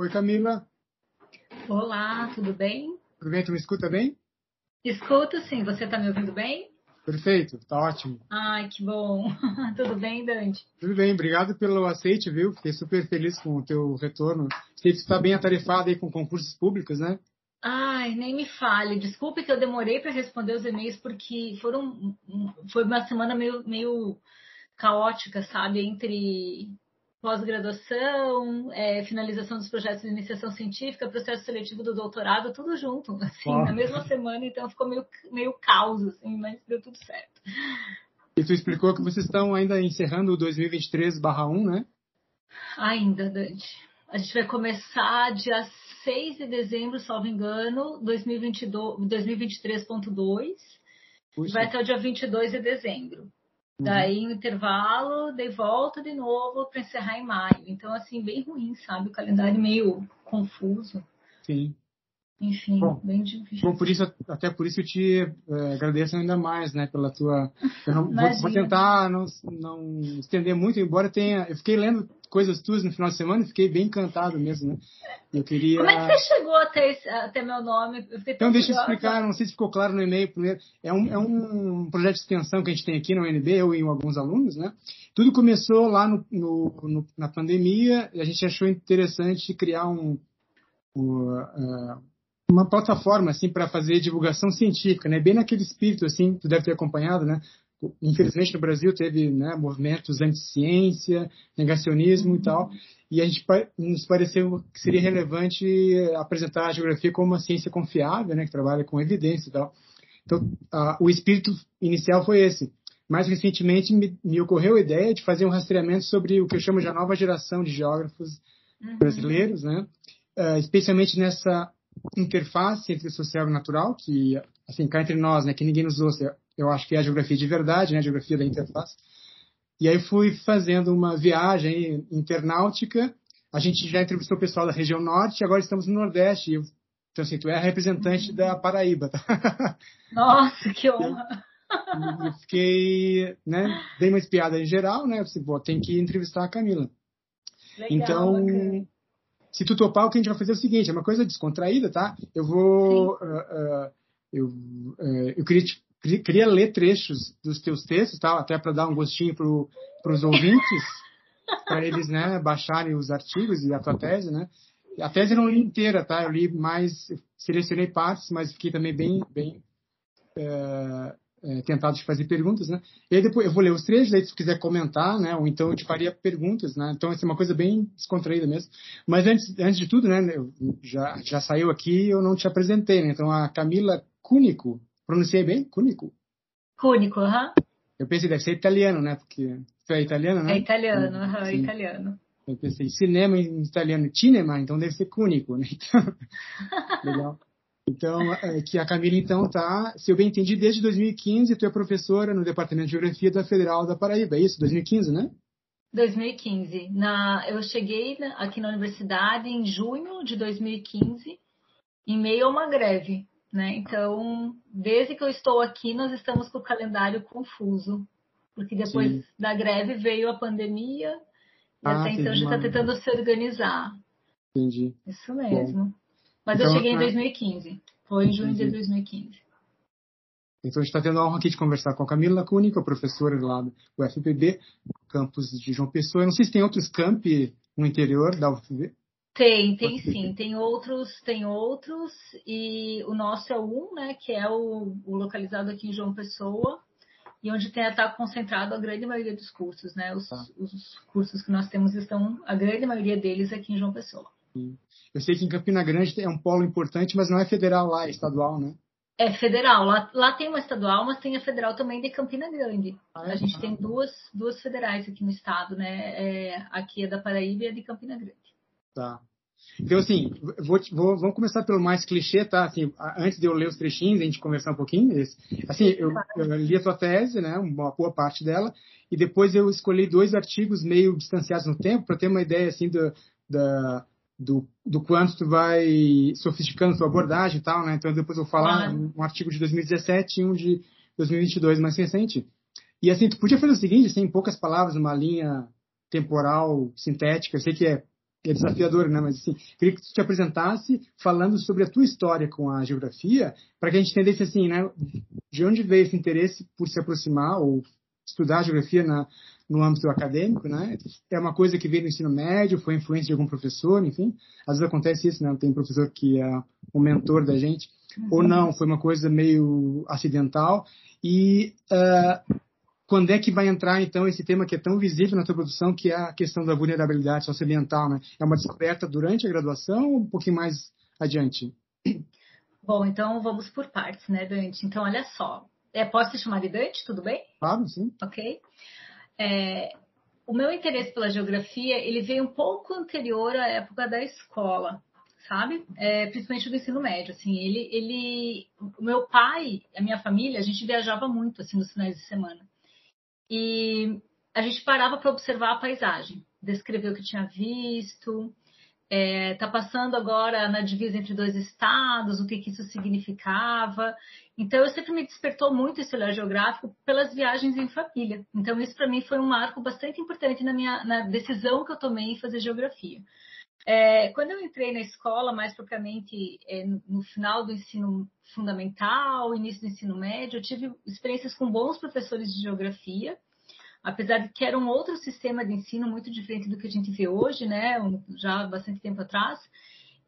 Oi, Camila. Olá, tudo bem? Tudo bem? Tu me escuta bem? Escuto sim. Você está me ouvindo bem? Perfeito, tá ótimo. Ai, que bom. tudo bem, Dante? Tudo bem, obrigado pelo aceite, viu? Fiquei super feliz com o teu retorno. Sei que tu está bem atarefado aí com concursos públicos, né? Ai, nem me fale. Desculpe que eu demorei para responder os e-mails porque foram foi uma semana meio, meio caótica, sabe? Entre pós-graduação, é, finalização dos projetos de iniciação científica, processo seletivo do doutorado, tudo junto, assim, na mesma semana, então ficou meio, meio caos, assim, mas deu tudo certo. E tu explicou que vocês estão ainda encerrando o 2023/1, né? Ainda, Dante. A gente vai começar dia 6 de dezembro, salvo engano, 2023.2, vai até o dia 22 de dezembro. Uhum. Daí, no intervalo, dei volta de novo para encerrar em maio. Então, assim, bem ruim, sabe? O calendário meio confuso. Sim. Enfim, bom, bem difícil. Bom, por isso, até por isso eu te é, agradeço ainda mais, né, pela tua. Eu não, vou, vou, tentar não, não estender muito, embora tenha. Eu fiquei lendo coisas tuas no final de semana e fiquei bem encantado mesmo, né? Eu queria. Como é que você chegou até, esse, até meu nome? então, deixa eu explicar, não sei se ficou claro no e-mail. É um, é um projeto de extensão que a gente tem aqui no UNB, eu e alguns alunos, né? Tudo começou lá no, no, no na pandemia e a gente achou interessante criar um. um uh, uma plataforma assim para fazer divulgação científica, né? Bem naquele espírito assim, tu deve ter acompanhado, né? Infelizmente no Brasil teve né, movimentos anti-ciência, negacionismo e tal, e a gente nos pareceu que seria relevante apresentar a geografia como uma ciência confiável, né? Que trabalha com evidência e tal. Então, a, o espírito inicial foi esse. Mais recentemente me, me, ocorreu a ideia de fazer um rastreamento sobre o que eu chamo de a nova geração de geógrafos uhum. brasileiros, né? Uh, especialmente nessa interface entre social e natural, que, assim, cá entre nós, né, que ninguém nos ouça, eu acho que é a geografia de verdade, né, a geografia da interface. E aí fui fazendo uma viagem internautica, a gente já entrevistou o pessoal da região norte, agora estamos no nordeste, eu, então assim, tu é a representante da Paraíba, tá? Nossa, que honra! Eu, fiquei, né, dei uma espiada em geral, né, eu disse, pô, tem que entrevistar a Camila. Legal, então, bacana se tu topar, o que a gente vai fazer é o seguinte, é uma coisa descontraída, tá? Eu vou... Uh, uh, eu, uh, eu queria, queria ler trechos dos teus textos, tá? Até para dar um gostinho para os ouvintes, para eles, né, baixarem os artigos e a tua tese, né? A tese eu não li inteira, tá? Eu li mais, selecionei partes, mas fiquei também bem, bem é, tentado de fazer perguntas, né? E aí depois eu vou ler os trechos, aí se quiser comentar, né? Ou então eu te faria perguntas, né? Então essa é uma coisa bem descontraída mesmo. Mas antes, antes de tudo, né? já, já saiu aqui eu não te apresentei, né? Então a Camila Cúnico, pronunciei bem? Cúnico? Cúnico, aham. Uhum. Eu pensei, deve ser italiano, né? Porque tu é italiano, né? É italiano, aham, uhum, é italiano. Eu pensei, cinema em italiano, cinema, então deve ser cúnico, né? Então, legal. Então, é, que a Camila, então, tá, se eu bem entendi, desde 2015, tu é professora no Departamento de Geografia da Federal da Paraíba, é isso? 2015, né? 2015. Na, eu cheguei aqui na universidade em junho de 2015, em meio a uma greve, né? Então, desde que eu estou aqui, nós estamos com o calendário confuso, porque depois Sim. da greve veio a pandemia, e ah, até então a gente está tentando se organizar. Entendi. Isso mesmo. Bom. Mas então, eu cheguei em 2015. Foi em junho de 2015. Então a gente está tendo a honra aqui de conversar com a Camila Cúnica, professora lá do UFPB, campus de João Pessoa. Eu não sei se tem outros campi no interior da UFPB. Tem, tem sim. Tem outros, tem outros. E o nosso é um, né? Que é o, o localizado aqui em João Pessoa. E onde tem está concentrado a grande maioria dos cursos, né? Os, tá. os cursos que nós temos estão, a grande maioria deles aqui em João Pessoa. Eu sei que em Campina Grande é um polo importante, mas não é federal lá, é estadual, né? É federal. Lá, lá tem uma estadual, mas tem a federal também de Campina Grande. Ah, é? A gente ah. tem duas, duas federais aqui no estado, né? É, aqui é da Paraíba e a de Campina Grande. Tá. Então, assim, vou, vou, vamos começar pelo mais clichê, tá? Assim, antes de eu ler os trechinhos, a gente conversar um pouquinho. Assim, eu, eu li a tua tese, né? Uma boa parte dela, e depois eu escolhi dois artigos meio distanciados no tempo para ter uma ideia, assim, do, da, do, do quanto tu vai sofisticando tua abordagem e tal, né? Então depois eu vou falar ah. um artigo de 2017 e um de 2022 mais recente. E assim, tu podia fazer o seguinte, assim, em poucas palavras, uma linha temporal sintética. Eu sei que é é desafiador, né? Mas assim, queria que tu te apresentasse falando sobre a tua história com a geografia, para que a gente entendesse assim, né? De onde veio esse interesse por se aproximar ou estudar a geografia na, no âmbito acadêmico, né? É uma coisa que veio do ensino médio, foi influência de algum professor, enfim. Às vezes acontece isso, né? Tem um professor que é o mentor da gente, uhum. ou não, foi uma coisa meio acidental. E uh, quando é que vai entrar, então, esse tema que é tão visível na tua produção, que é a questão da vulnerabilidade socioambiental, né? É uma descoberta durante a graduação ou um pouquinho mais adiante? Bom, então vamos por partes, né, Dante? Então, olha só. É, posso te chamar de Dante, tudo bem? Claro, sim. Ok. É, o meu interesse pela geografia, ele veio um pouco anterior à época da escola, sabe? É, principalmente do ensino médio, assim. Ele, ele, o meu pai, a minha família, a gente viajava muito, assim, nos finais de semana. E a gente parava para observar a paisagem, descrever o que tinha visto, está é, tá passando agora na divisa entre dois estados, o que, que, isso significava. Então, eu sempre me despertou muito esse olhar geográfico pelas viagens em família. Então, isso para mim foi um marco bastante importante na minha na decisão que eu tomei em fazer geografia. É, quando eu entrei na escola, mais propriamente é, no, no, final do ensino fundamental, início do ensino médio, eu tive experiências com bons professores de geografia, apesar de que era um outro sistema de ensino muito diferente do que a gente vê hoje, né, já há bastante tempo atrás.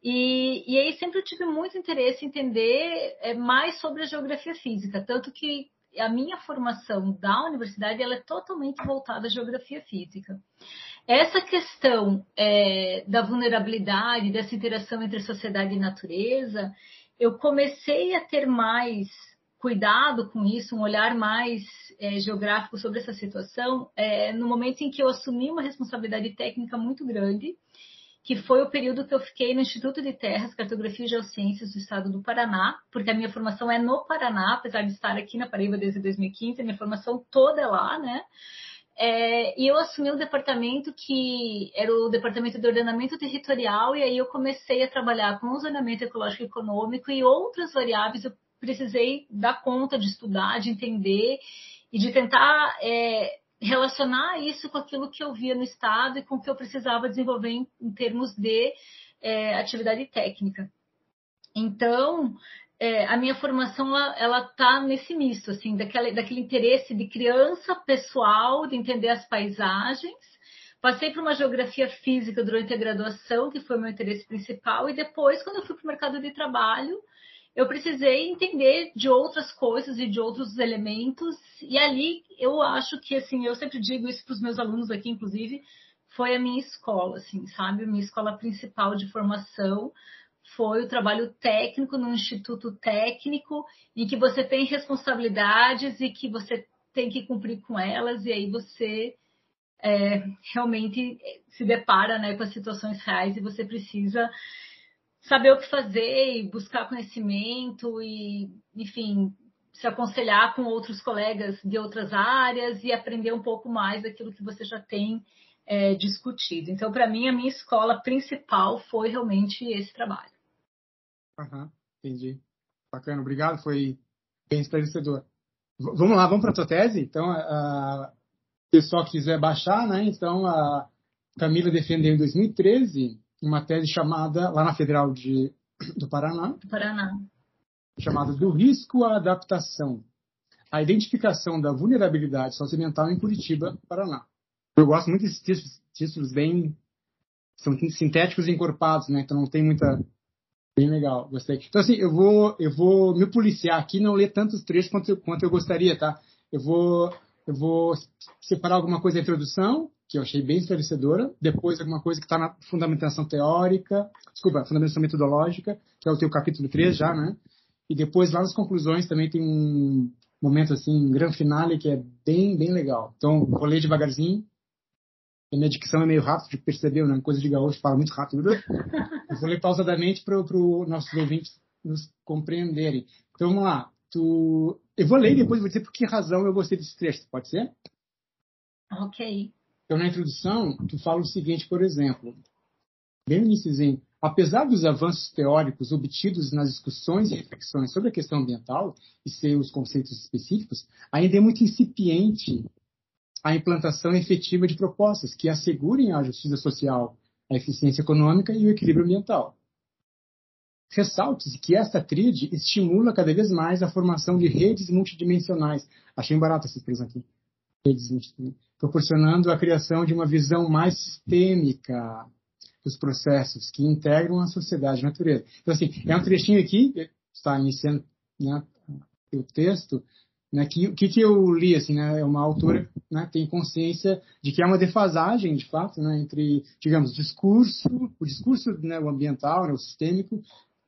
E, e aí sempre eu tive muito interesse em entender é, mais sobre a geografia física, tanto que a minha formação da universidade ela é totalmente voltada à geografia física. Essa questão é, da vulnerabilidade, dessa interação entre sociedade e natureza, eu comecei a ter mais cuidado com isso, um olhar mais é, geográfico sobre essa situação, é, no momento em que eu assumi uma responsabilidade técnica muito grande, que foi o período que eu fiquei no Instituto de Terras, Cartografia e Geociências do Estado do Paraná, porque a minha formação é no Paraná, apesar de estar aqui na Paraíba desde 2015, a minha formação toda é lá, né? É, e eu assumi um departamento que era o departamento de ordenamento territorial, e aí eu comecei a trabalhar com o zoneamento ecológico e econômico e outras variáveis. Eu precisei dar conta de estudar, de entender e de tentar é, relacionar isso com aquilo que eu via no Estado e com o que eu precisava desenvolver em, em termos de é, atividade técnica. Então, é, a minha formação ela está nesse misto, assim, daquele, daquele interesse de criança pessoal, de entender as paisagens. Passei por uma geografia física durante a graduação, que foi meu interesse principal, e depois, quando eu fui para o mercado de trabalho, eu precisei entender de outras coisas e de outros elementos, e ali eu acho que, assim, eu sempre digo isso para os meus alunos aqui, inclusive, foi a minha escola, assim, sabe? Minha escola principal de formação, foi o trabalho técnico no instituto técnico, em que você tem responsabilidades e que você tem que cumprir com elas, e aí você é, realmente se depara né, com as situações reais e você precisa saber o que fazer e buscar conhecimento e, enfim, se aconselhar com outros colegas de outras áreas e aprender um pouco mais daquilo que você já tem é, discutido. Então, para mim, a minha escola principal foi realmente esse trabalho. Aham, entendi. Bacana, obrigado, foi bem esclarecedor. V vamos lá, vamos para a tua tese? Então, o pessoal que quiser baixar, né? Então, a Camila defendeu em 2013 uma tese chamada, lá na Federal de, do Paraná, do Paraná, chamada Do Risco à Adaptação, a identificação da vulnerabilidade socioambiental em Curitiba, Paraná. Eu gosto muito desses títulos, títulos bem são sintéticos e encorpados, né? Então não tem muita Bem legal, gostei. Então, assim, eu vou, eu vou me policiar aqui não ler tantos trechos quanto eu, quanto eu gostaria, tá? Eu vou, eu vou separar alguma coisa da introdução, que eu achei bem esclarecedora, depois alguma coisa que está na fundamentação teórica, desculpa, fundamentação metodológica, que é o teu capítulo 3 já, né? E depois lá nas conclusões também tem um momento assim, um grande finale que é bem, bem legal. Então, vou ler devagarzinho, a minha dicção é meio rápida, percebeu, né? Coisa de gaúcho, fala muito rápido. Eu vou ler pausadamente para os nossos ouvintes nos compreenderem. Então vamos lá. Tu... Eu vou ler e depois vou dizer por que razão eu gostei desse trecho, pode ser? Ok. Então na introdução, tu fala o seguinte, por exemplo, bem iníciozinho, apesar dos avanços teóricos obtidos nas discussões e reflexões sobre a questão ambiental e seus conceitos específicos, ainda é muito incipiente a implantação efetiva de propostas que assegurem a justiça social, a eficiência econômica e o equilíbrio ambiental. Ressalte-se que esta tríade estimula cada vez mais a formação de redes multidimensionais. Achei barato essa expressão aqui. Proporcionando a criação de uma visão mais sistêmica dos processos que integram a sociedade e a natureza. Então, assim, é um trechinho aqui, está iniciando né, o texto, né, que, o que, que eu li, assim, né, é uma autora né, tem consciência de que há uma defasagem, de fato, né, entre, digamos, discurso, o discurso né, o ambiental, né, o sistêmico,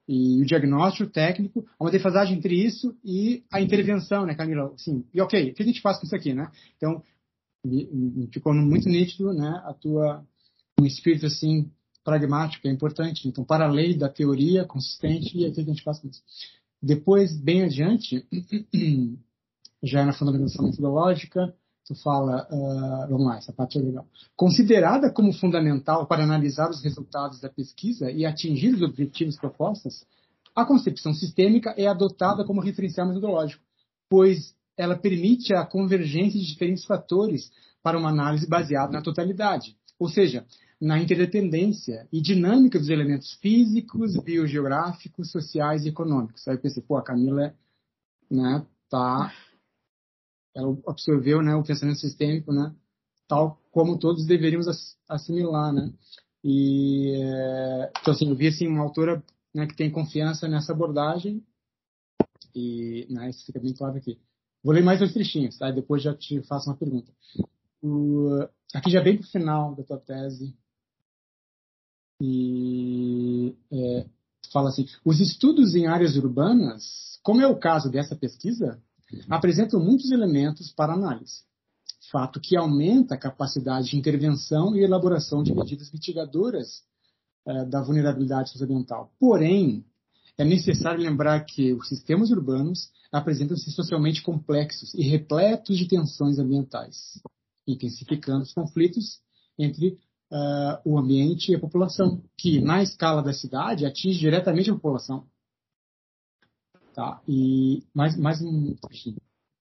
e o diagnóstico técnico, há uma defasagem entre isso e a intervenção, né, Camila? Assim, e ok, o que a gente faz com isso aqui, né? Então, ficou muito nítido, né, a tua, um espírito, assim, pragmático, é importante. Então, para além da teoria consistente, e o que a gente faz com isso? Depois, bem adiante, já na fundamentação metodológica, tu fala, uh, vamos lá, essa parte é legal. Considerada como fundamental para analisar os resultados da pesquisa e atingir os objetivos propostos, a concepção sistêmica é adotada como referencial metodológico, pois ela permite a convergência de diferentes fatores para uma análise baseada na totalidade, ou seja, na interdependência e dinâmica dos elementos físicos, biogeográficos, sociais e econômicos. Aí eu pensei, pô, a Camila né, tá ela absorveu né, o pensamento sistêmico, né, tal como todos deveríamos assimilar, né. E então assim, eu vi assim uma autora né, que tem confiança nessa abordagem e né, isso fica bem claro aqui. Vou ler mais dois trechinhos, tá? depois já te faço uma pergunta. O, aqui já bem para o final da tua tese e é, fala assim: os estudos em áreas urbanas, como é o caso dessa pesquisa, apresentam muitos elementos para análise. Fato que aumenta a capacidade de intervenção e elaboração de medidas mitigadoras eh, da vulnerabilidade socioambiental. Porém, é necessário lembrar que os sistemas urbanos apresentam-se socialmente complexos e repletos de tensões ambientais, intensificando os conflitos entre uh, o ambiente e a população, que na escala da cidade atinge diretamente a população. Tá? E mais, mais um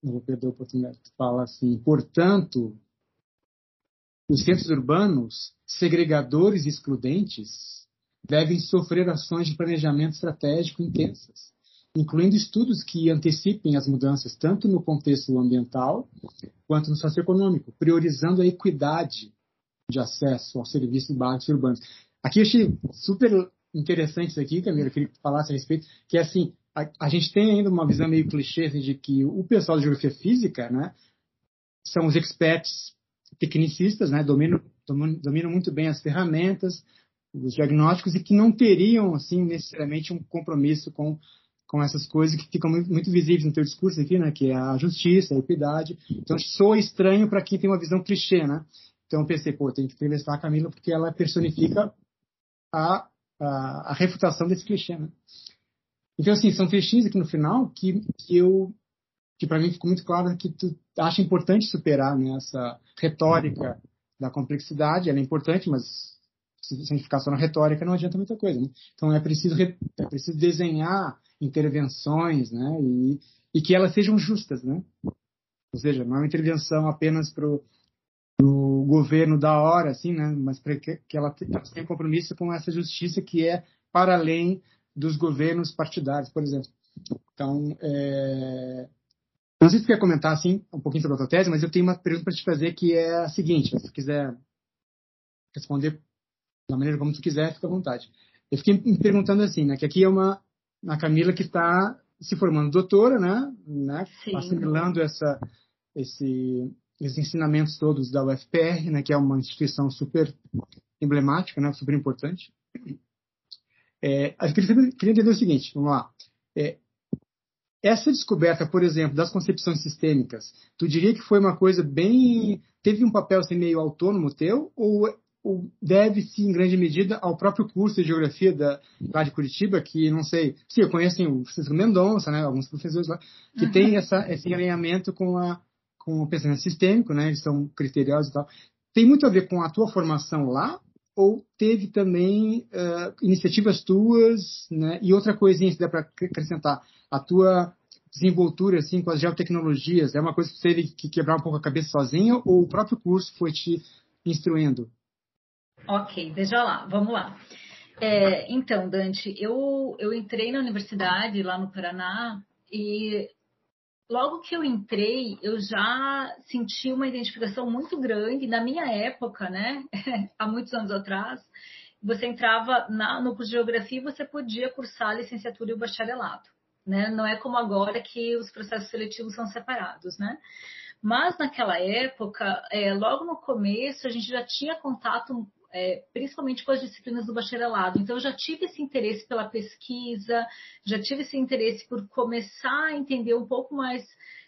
não vou perder a oportunidade. Fala assim, portanto, os centros urbanos, segregadores e excludentes, devem sofrer ações de planejamento estratégico intensas, incluindo estudos que antecipem as mudanças tanto no contexto ambiental quanto no socioeconômico, priorizando a equidade de acesso aos serviços básicos urbanos. Aqui eu achei super interessante isso aqui, Camila, eu queria que falasse a respeito, que é assim, a, a, gente tem ainda uma visão meio clichê assim, de que o pessoal de geografia física, né, são os experts tecnicistas, né, dominam, dominam muito bem as ferramentas, os diagnósticos e que não teriam, assim, necessariamente um compromisso com com essas coisas que ficam muito, visíveis no teu discurso aqui, né, que é a justiça, a equidade. Então, soa estranho para quem tem uma visão clichê, né? Então, eu pensei, pô, tem que entrevistar a Camila porque ela personifica a, a, a refutação desse clichê, né? Então, assim, são trechinhos aqui no final que, que eu que para mim ficou muito claro que tu acha importante superar né, essa retórica da complexidade, ela é importante, mas se ficar só na retórica não adianta muita coisa. Né? Então é preciso, é preciso desenhar intervenções né, e, e que elas sejam justas. Né? Ou seja, não é uma intervenção apenas para o governo da hora, assim, né, mas para que, que ela tenha compromisso com essa justiça que é para além dos governos partidários, por exemplo. Então, é... não sei se você quer comentar assim um pouquinho sobre a tua tese, mas eu tenho uma pergunta para te fazer que é a seguinte: se quiser responder da maneira como tu quiser, fica à vontade. Eu fiquei me perguntando assim, né, que aqui é uma a Camila que está se formando doutora, né, né assimilando essa esse esses ensinamentos todos da UFPR, né, que é uma instituição super emblemática, né, super importante. É, eu queria, queria, entender o seguinte, vamos lá. É, essa descoberta, por exemplo, das concepções sistêmicas, tu diria que foi uma coisa bem. teve um papel assim, meio autônomo teu, ou, deve-se, em grande medida, ao próprio curso de geografia da, lá de Curitiba, que não sei. Sim, eu conheço assim, o Francisco Mendonça, né, alguns professores lá, que uhum. tem essa, esse alinhamento com, a, com o pensamento sistêmico, né, eles são criteriosos e tal. Tem muito a ver com a tua formação lá, ou teve também uh, iniciativas tuas, né? E outra coisinha que dá para acrescentar, a tua desenvoltura assim com as geotecnologias, é uma coisa que você teve que quebrar um pouco a cabeça sozinho ou o próprio curso foi te instruindo? Ok, veja lá, vamos lá. É, então, Dante, eu, eu entrei na universidade lá no Paraná e logo que eu entrei, eu já senti uma identificação muito grande. Na minha época, né, há muitos anos atrás, você entrava na, no curso de geografia e você podia cursar a licenciatura e o bacharelado. Né? Não é como agora que os processos seletivos são separados, né? Mas naquela época, é, logo no começo, a gente já tinha contato é, principalmente com as disciplinas do bacharelado. Então, eu já tive esse interesse pela pesquisa, já tive esse interesse por começar a entender um pouco mais,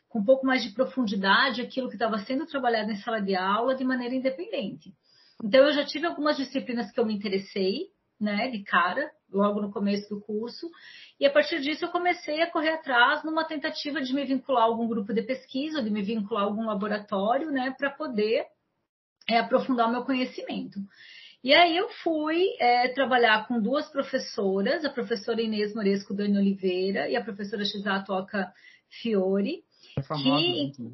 com um pouco mais de profundidade, aquilo que estava sendo trabalhado em sala de aula de maneira independente. Então, eu já tive algumas disciplinas que eu me interessei, né, de cara, logo no começo do curso, e a partir disso eu comecei a correr atrás numa tentativa de me vincular a algum grupo de pesquisa, de me vincular a algum laboratório, né, para poder é, aprofundar o meu conhecimento. E aí eu fui é, trabalhar com duas professoras, a professora Inês Moresco Dani Oliveira e a professora Shizato Oka Fiore, é famosa, que, né?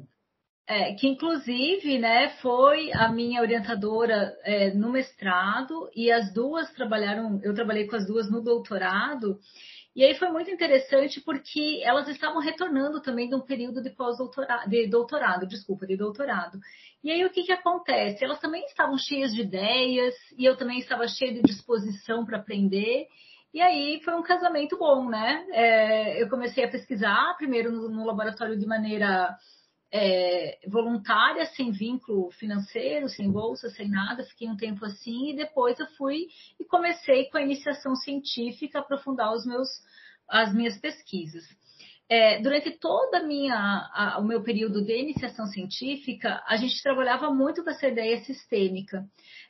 é, que inclusive né, foi a minha orientadora é, no mestrado e as duas trabalharam, eu trabalhei com as duas no doutorado, e aí foi muito interessante porque elas estavam retornando também de um período de pós-doutorado, de doutorado, desculpa, de doutorado. E aí o que, que acontece? Elas também estavam cheias de ideias e eu também estava cheia de disposição para aprender. E aí foi um casamento bom, né? É, eu comecei a pesquisar primeiro no, no laboratório de maneira é, voluntária, sem vínculo financeiro, sem bolsa, sem nada, fiquei um tempo assim, e depois eu fui e comecei com a iniciação científica, aprofundar os meus, as minhas pesquisas. É, durante a, o meu período de iniciação científica, a gente trabalhava muito com essa ideia sistêmica.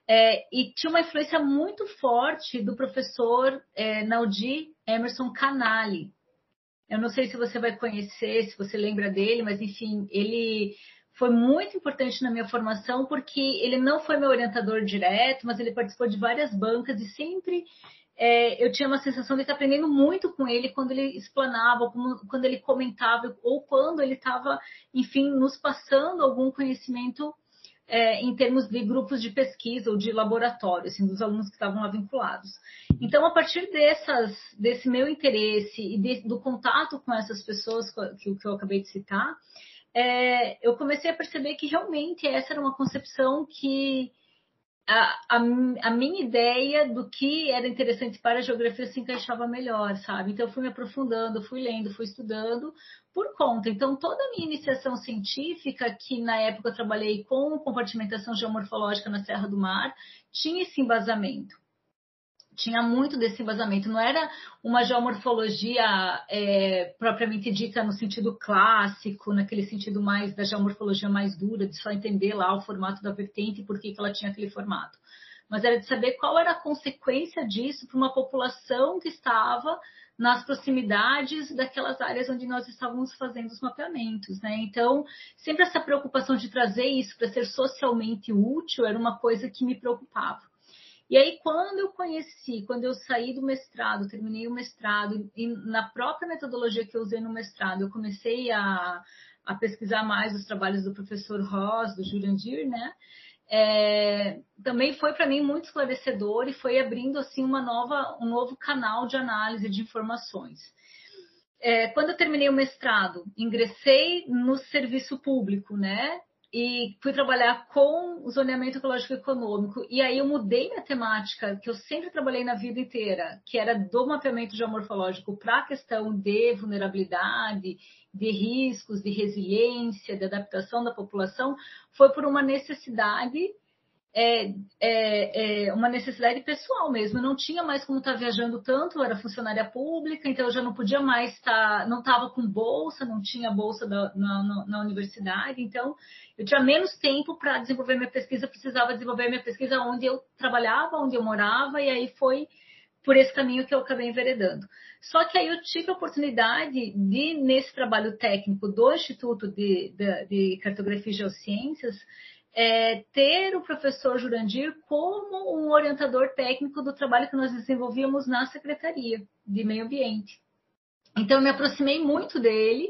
É, e tinha uma influência muito forte do professor é, Naudi Emerson Canali, eu não sei se você vai conhecer, se você lembra dele, mas enfim, ele foi muito importante na minha formação porque ele não foi meu orientador direto, mas ele participou de várias bancas e sempre é, eu tinha uma sensação de estar aprendendo muito com ele quando ele explanava, quando ele comentava ou quando ele estava, enfim, nos passando algum conhecimento é, em termos de grupos de pesquisa ou de laboratório, assim, dos alunos que estavam lá vinculados. Então, a partir dessas, desse meu interesse e de, do contato com essas pessoas que, que eu acabei de citar, é, eu comecei a perceber que realmente essa era uma concepção que a, a, a, minha ideia do que era interessante para a geografia se encaixava melhor, sabe? Então, eu fui me aprofundando, fui lendo, fui estudando por conta. Então, toda a minha iniciação científica, que na época eu trabalhei com compartimentação geomorfológica na Serra do Mar, tinha esse embasamento tinha muito desse embasamento. Não era uma geomorfologia é, propriamente dita no sentido clássico, naquele sentido mais da geomorfologia mais dura, de só entender lá o formato da vertente e por que, que ela tinha aquele formato. Mas era de saber qual era a consequência disso para uma população que estava nas proximidades daquelas áreas onde nós estávamos fazendo os mapeamentos, né? Então, sempre essa preocupação de trazer isso para ser socialmente útil era uma coisa que me preocupava. E aí, quando eu conheci, quando eu saí do mestrado, terminei o mestrado, e na própria metodologia que eu usei no mestrado, eu comecei a, a pesquisar mais os trabalhos do professor Ross, do Jurandir, né? É, também foi para mim muito esclarecedor e foi abrindo assim uma nova, um novo canal de análise de informações. É, quando eu terminei o mestrado, ingressei no serviço público, né? E fui trabalhar com zoneamento ecológico econômico. E aí eu mudei minha temática, que eu sempre trabalhei na vida inteira, que era do mapeamento geomorfológico para a questão de vulnerabilidade, de riscos, de resiliência, de adaptação da população, foi por uma necessidade é, é, é, uma necessidade pessoal mesmo. Eu não tinha mais como estar viajando tanto, eu era funcionária pública, então eu já não podia mais estar, não estava com bolsa, não tinha bolsa da, na, na, na, universidade, então eu tinha menos tempo para desenvolver minha pesquisa, precisava desenvolver minha pesquisa onde eu trabalhava, onde eu morava, e aí foi por esse caminho que eu acabei enveredando. Só que aí eu tive a oportunidade de, nesse trabalho técnico do Instituto de, de, de Cartografia e Geociências, é, ter o professor Jurandir como um orientador técnico do trabalho que nós desenvolvíamos na Secretaria de Meio Ambiente. Então, eu me aproximei muito dele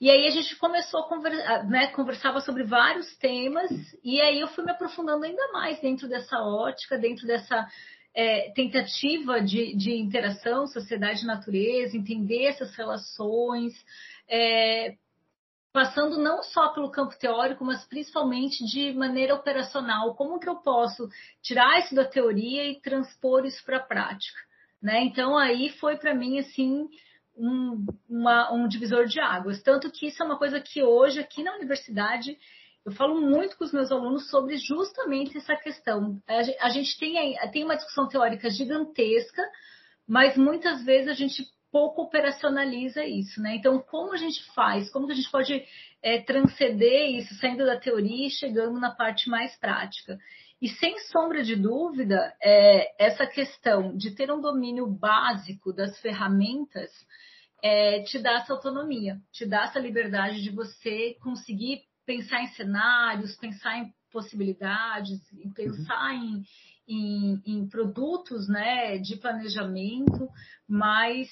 E aí a gente começou a conversar, né, conversava sobre vários temas, e aí eu fui me aprofundando ainda mais dentro dessa ótica, dentro dessa é, tentativa de, de interação, sociedade e natureza, entender essas relações, é, passando não só pelo campo teórico, mas principalmente de maneira operacional. Como que eu posso tirar isso da teoria e transpor isso para a prática? Né? Então aí foi para mim assim um, uma, um divisor de águas. Tanto que isso é uma coisa que hoje aqui na universidade eu falo muito com os meus alunos sobre justamente essa questão. A gente tem, tem uma discussão teórica gigantesca, mas muitas vezes a gente pouco operacionaliza isso, né? Então, como a gente faz? Como que a gente pode é, transcender isso, saindo da teoria e chegando na parte mais prática? E sem sombra de dúvida, é, essa questão de ter um domínio básico das ferramentas é, te dá essa autonomia, te dá essa liberdade de você conseguir pensar em cenários, pensar em possibilidades, em pensar uhum. em, em, em, produtos né, de planejamento mais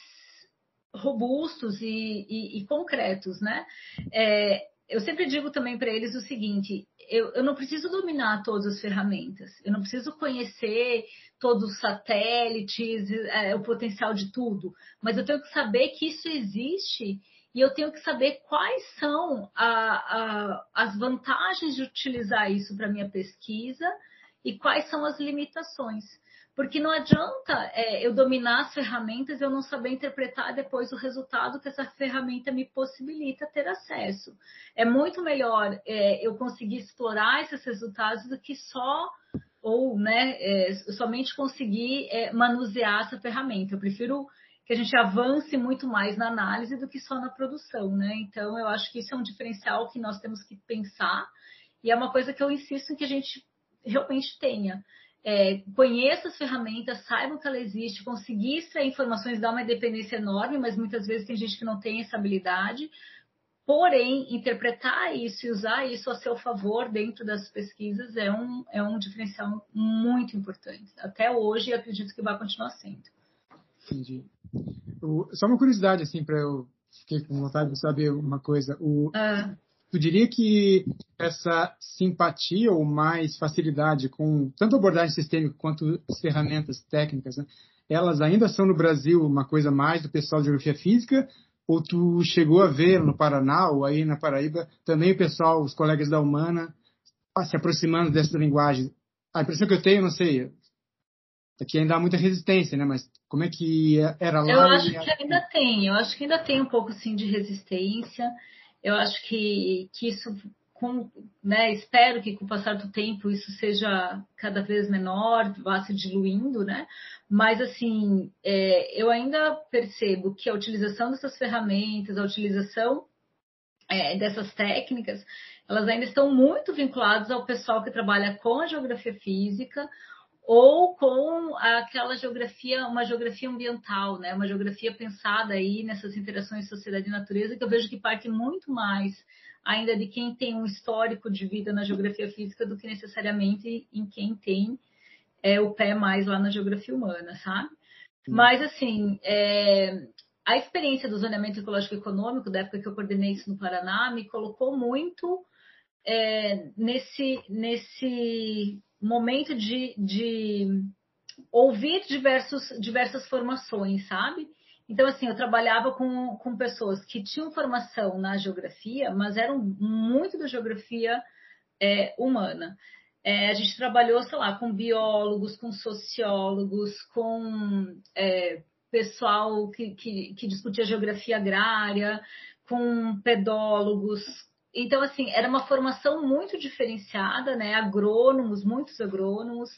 robustos e, e, e concretos, né? É, eu sempre digo também para eles o seguinte: eu, eu, não preciso dominar todas as ferramentas, eu não preciso conhecer todos os satélites, é, o potencial de tudo, mas eu tenho que saber que isso existe e eu tenho que saber quais são a, a, as vantagens de utilizar isso para minha pesquisa e quais são as limitações. Porque não adianta é, eu dominar as ferramentas e eu não saber interpretar depois o resultado que essa ferramenta me possibilita ter acesso. É muito melhor é, eu conseguir explorar esses resultados do que só ou né, é, somente conseguir é, manusear essa ferramenta. Eu prefiro que a gente avance muito mais na análise do que só na produção, né? Então, eu acho que isso é um diferencial que nós temos que pensar e é uma coisa que eu insisto em que a gente realmente tenha é, conheça as ferramentas, saibam que ela existe, conseguir extrair informações dá uma dependência enorme, mas muitas vezes tem gente que não tem essa habilidade. Porém, interpretar isso e usar isso a seu favor dentro das pesquisas é um, é um diferencial muito importante. Até hoje, e acredito que vai continuar sendo. Entendi. O, só uma curiosidade, assim, para eu fiquei com vontade de saber uma coisa. O, ah. Tu diria que essa simpatia ou mais facilidade com tanto abordagem sistêmica quanto as ferramentas técnicas, né, elas ainda são no Brasil uma coisa mais do pessoal de geografia física? Ou tu chegou a ver no Paraná ou aí na Paraíba também o pessoal, os colegas da Humana, se aproximando dessa linguagem? A impressão que eu tenho, não sei, é que ainda há muita resistência, né? Mas como é que era lá? Eu acho que ainda tem, eu acho que ainda tem um pouco sim de resistência. Eu acho que, que isso, com, né, espero que com o passar do tempo isso seja cada vez menor, vá se diluindo, né? Mas, assim, é, eu ainda percebo que a utilização dessas ferramentas, a utilização é, dessas técnicas, elas ainda estão muito vinculadas ao pessoal que trabalha com a geografia física ou com aquela geografia, uma geografia ambiental, né? Uma geografia pensada aí nessas interações sociedade e natureza, que eu vejo que parte muito mais ainda de quem tem um histórico de vida na geografia física do que necessariamente em quem tem é, o pé mais lá na geografia humana, sabe? Mas, assim, é, a experiência do zoneamento ecológico econômico, da época que eu coordenei isso no Paraná, me colocou muito é, nesse, nesse momento de, de ouvir diversos, diversas formações, sabe? Então, assim, eu trabalhava com, com pessoas que tinham formação na geografia, mas eram muito da geografia é, humana. É, a gente trabalhou, sei lá, com biólogos, com sociólogos, com é, pessoal que, que, que discutia geografia agrária, com pedólogos, então, assim, era uma formação muito diferenciada, né? Agrônomos, muitos agrônomos,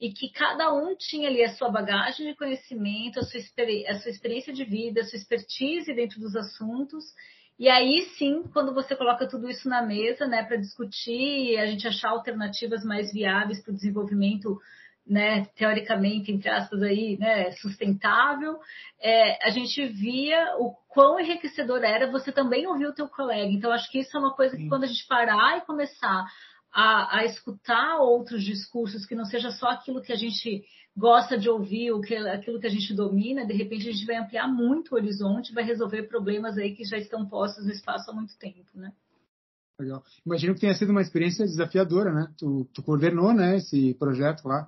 e que cada um tinha ali a sua bagagem de conhecimento, a sua, a sua experiência de vida, a sua expertise dentro dos assuntos. E aí sim, quando você coloca tudo isso na mesa, né, para discutir, a gente achar alternativas mais viáveis para o desenvolvimento né, teoricamente, entre aspas, aí, né, sustentável, é, a gente via o quão enriquecedor era você também ouvir o teu colega. Então, acho que isso é uma coisa que quando a gente parar e começar a, a, escutar outros discursos, que não seja só aquilo que a gente gosta de ouvir, que, aquilo que a gente domina, de repente a gente vai ampliar muito o horizonte, vai resolver problemas aí que já estão postos no espaço há muito tempo, né? Legal. Imagino que tenha sido uma experiência desafiadora, né? Tu, tu coordenou, né, esse projeto lá.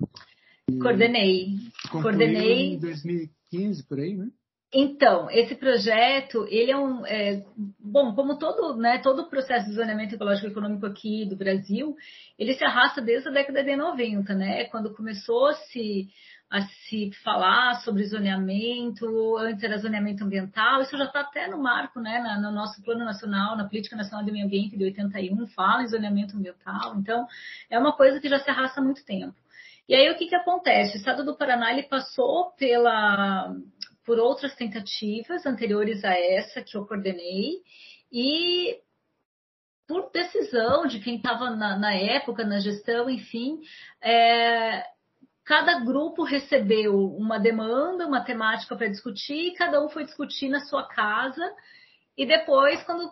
Coordenei. Coordenei. Em 2015, por aí, né? Então, esse projeto, ele é um, é, bom, como todo, né, todo o processo de zoneamento ecológico e econômico aqui do Brasil, ele se arrasta desde a década de 90, né, quando começou a se, a se falar sobre zoneamento, antes era zoneamento ambiental, isso já está até no marco, né, no nosso Plano Nacional, na Política Nacional de Meio Ambiente de 81, fala em zoneamento ambiental, então é uma coisa que já se arrasta há muito tempo. E aí o que, que acontece? O estado do Paraná ele passou pela por outras tentativas anteriores a essa que eu coordenei e por decisão de quem estava na, na, época, na gestão, enfim, é, cada grupo recebeu uma demanda, uma temática para discutir, e cada um foi discutir na sua casa, e depois, quando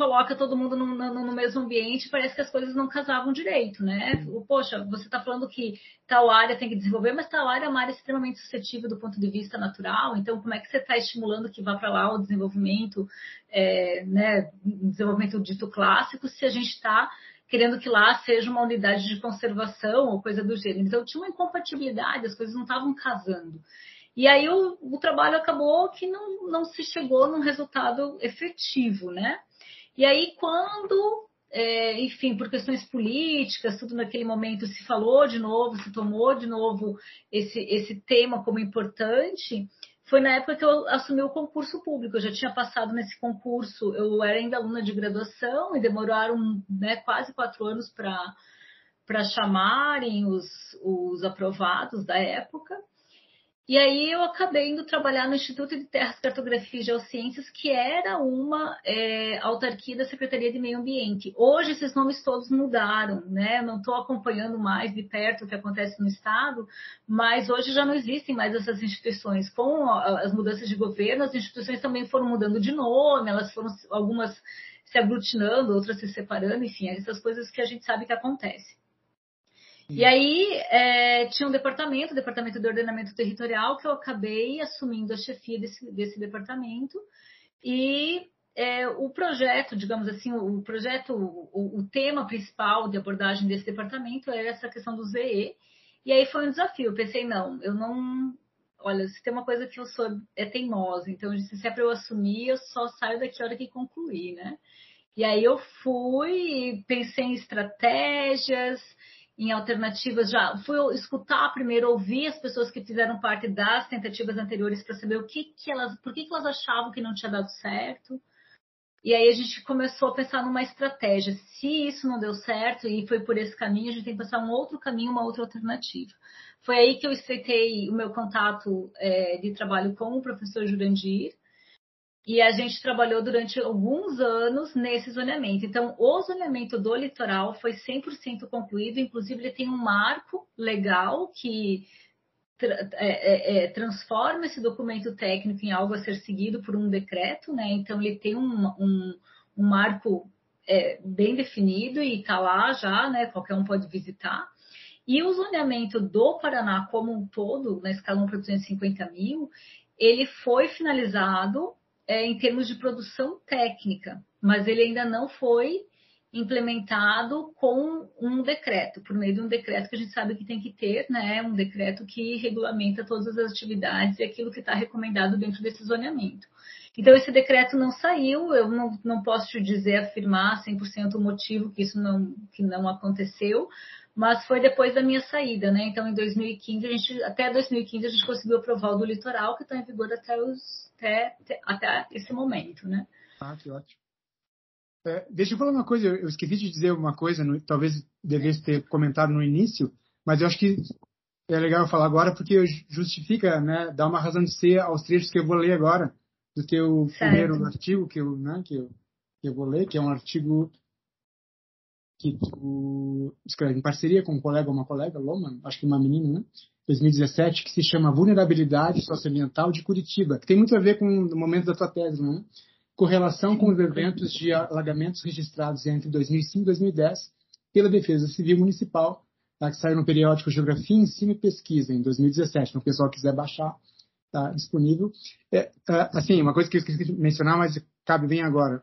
coloca todo mundo no, no, no, mesmo ambiente, parece que as coisas não casavam direito, né? Poxa, você está falando que tal área tem que desenvolver, mas tal área é uma área extremamente suscetível do ponto de vista natural, então como é que você está estimulando que vá para lá o desenvolvimento, é, né, desenvolvimento dito clássico, se a gente está querendo que lá seja uma unidade de conservação ou coisa do gênero. Então tinha uma incompatibilidade, as coisas não estavam casando. E aí o, o trabalho acabou que não, não se chegou num resultado efetivo, né? E aí, quando, é, enfim, por questões políticas, tudo naquele momento se falou de novo, se tomou de novo esse, esse tema como importante, foi na época que eu assumi o concurso público. Eu já tinha passado nesse concurso, eu era ainda aluna de graduação e demoraram né, quase quatro anos para chamarem os, os aprovados da época. E aí eu acabei indo trabalhar no Instituto de Terras, Cartografia e Geociências, que era uma é, autarquia da Secretaria de Meio Ambiente. Hoje esses nomes todos mudaram, né? Não estou acompanhando mais de perto o que acontece no Estado, mas hoje já não existem mais essas instituições. Com as mudanças de governo, as instituições também foram mudando de nome, elas foram algumas se aglutinando, outras se separando, enfim, essas coisas que a gente sabe que acontecem. E aí é, tinha um departamento, o departamento de ordenamento territorial, que eu acabei assumindo a chefia desse, desse departamento. E é, o projeto, digamos assim, o projeto, o, o, tema principal de abordagem desse departamento era essa questão do ZE. E aí foi um desafio. Eu pensei, não, eu não. Olha, se tem uma coisa que eu sou é teimosa, então eu disse, se é para eu assumir, eu só saio daqui a hora que concluir, né? E aí eu fui, pensei em estratégias, em alternativas, já fui escutar primeiro, ouvir as pessoas que fizeram parte das tentativas anteriores para saber o que, que elas, por que, que elas achavam que não tinha dado certo. E aí a gente começou a pensar numa estratégia. Se isso não deu certo e foi por esse caminho, a gente tem que pensar um outro caminho, uma outra alternativa. Foi aí que eu estreitei o meu contato é, de trabalho com o professor Jurandir, e a gente trabalhou durante alguns anos nesse zoneamento. Então, o zoneamento do litoral foi 100% concluído, inclusive ele tem um marco legal que é, é, é, transforma esse documento técnico em algo a ser seguido por um decreto, né? Então, ele tem um, um, um marco é, bem definido e está lá já, né? Qualquer um pode visitar. E o zoneamento do Paraná como um todo, na escala 1 para 250 mil, ele foi finalizado é, em termos de produção técnica, mas ele ainda não foi implementado com um decreto, por meio de um decreto que a gente sabe que tem que ter, né? Um decreto que regulamenta todas as atividades e aquilo que está recomendado dentro desse zoneamento. Então, esse decreto não saiu, eu não, não posso te dizer, afirmar 100% o motivo que isso não, que não aconteceu, mas foi depois da minha saída, né? Então, em 2015, a gente, até 2015, a gente conseguiu aprovar o do litoral, que está em vigor até os até, até esse momento, né? Ah, que ótimo. É, deixa eu falar uma coisa, eu esqueci de dizer uma coisa, talvez devesse ter comentado no início, mas eu acho que é legal falar agora porque justifica, né, dar uma razão de ser aos trechos que eu vou ler agora, do teu certo. primeiro artigo que eu, né, que eu, que eu vou ler, que é um artigo que tu escreve em parceria com um colega ou uma colega, Loma, acho que uma menina, né? 2017, que se chama Vulnerabilidade Socioambiental de Curitiba, que tem muito a ver com o momento da tua tese, né? Correlação com os eventos de alagamentos registrados entre 2005 e 2010 pela Defesa Civil Municipal, tá? que saiu no periódico Geografia, Ensino e Pesquisa, em 2017. Então, o pessoal quiser baixar, está disponível. É, é, assim, uma coisa que eu esqueci de mencionar, mas cabe bem agora,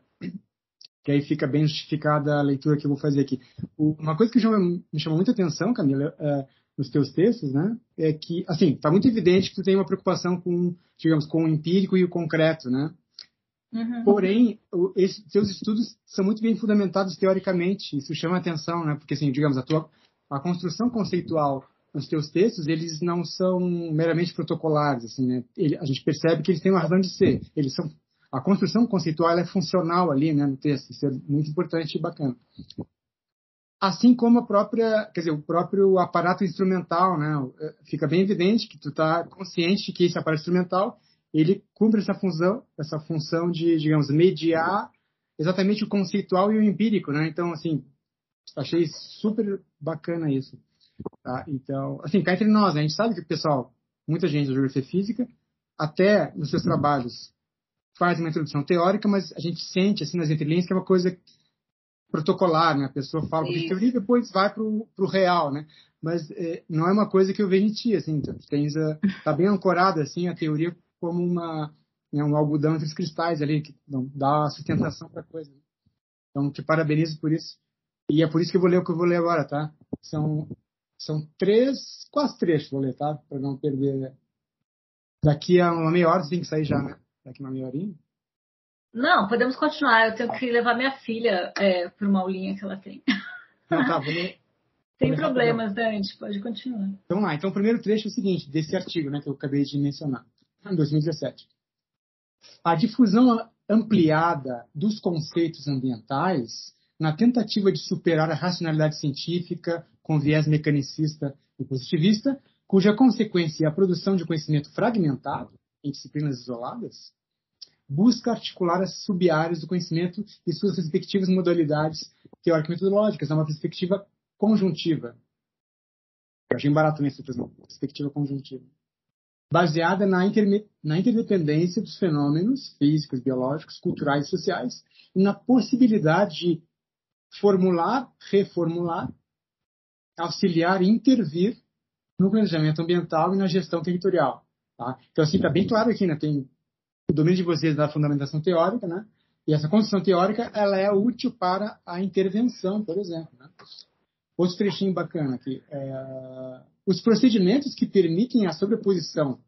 que aí fica bem justificada a leitura que eu vou fazer aqui. uma coisa que me chamou muita atenção, Camila, é, nos teus textos, né, é que, assim, está muito evidente que tu tem uma preocupação com, digamos, com o empírico e o concreto, né? Uhum. Porém, esses seus estudos são muito bem fundamentados teoricamente. Isso chama atenção, né? Porque, assim, digamos, a tua a construção conceitual nos teus textos, eles não são meramente protocolares, assim, né? Ele, a gente percebe que eles têm uma razão de ser. Eles são a construção conceitual é funcional ali, né, no texto. Isso é muito importante e bacana. Assim como a própria, quer dizer, o próprio aparato instrumental, né? Fica bem evidente que tu está consciente que esse aparato instrumental ele cumpre essa função, essa função de, digamos, mediar exatamente o conceitual e o empírico, né? Então, assim, achei super bacana isso. Tá? Então, assim, cá entre nós, né? a gente sabe que o pessoal, muita gente da geografia física, até nos seus trabalhos, faz uma introdução teórica, mas a gente sente, assim, nas entrelinhas, que é uma coisa protocolar, né? A pessoa fala de teoria e depois vai para o real, né? Mas é, não é uma coisa que eu vejo em ti, assim, tens a, tá bem ancorada, assim, a teoria como uma, né, um algodão entre os cristais ali, que não, dá sustentação para a coisa. Então, te parabenizo por isso. E é por isso que eu vou ler o que eu vou ler agora, tá? São, são três, quase três vou ler, tá? Para não perder. Daqui a uma meia hora você tem que sair já, né? Daqui a uma meia horinha. Não, podemos continuar. Eu tenho que levar minha filha é, para uma aulinha que ela tem. Não, tá, ler. Sem problemas, Dante, pode continuar. Então lá, então o primeiro trecho é o seguinte, desse artigo né, que eu acabei de mencionar em 2017. A difusão ampliada dos conceitos ambientais, na tentativa de superar a racionalidade científica com viés mecanicista e positivista, cuja consequência é a produção de conhecimento fragmentado em disciplinas isoladas, busca articular as sub-áreas do conhecimento e suas respectivas modalidades teórico-metodológicas, numa perspectiva conjuntiva. Eu achei barato nessa perspectiva conjuntiva baseada na, na interdependência dos fenômenos físicos, biológicos, culturais e sociais e na possibilidade de formular, reformular, auxiliar e intervir no planejamento ambiental e na gestão territorial. Tá? Então, assim, está bem claro aqui, né? Tem o domínio de vocês da fundamentação teórica, né? E essa construção teórica, ela é útil para a intervenção, por exemplo. Né? Outro trechinho bacana aqui. É, os procedimentos que permitem a sobreposição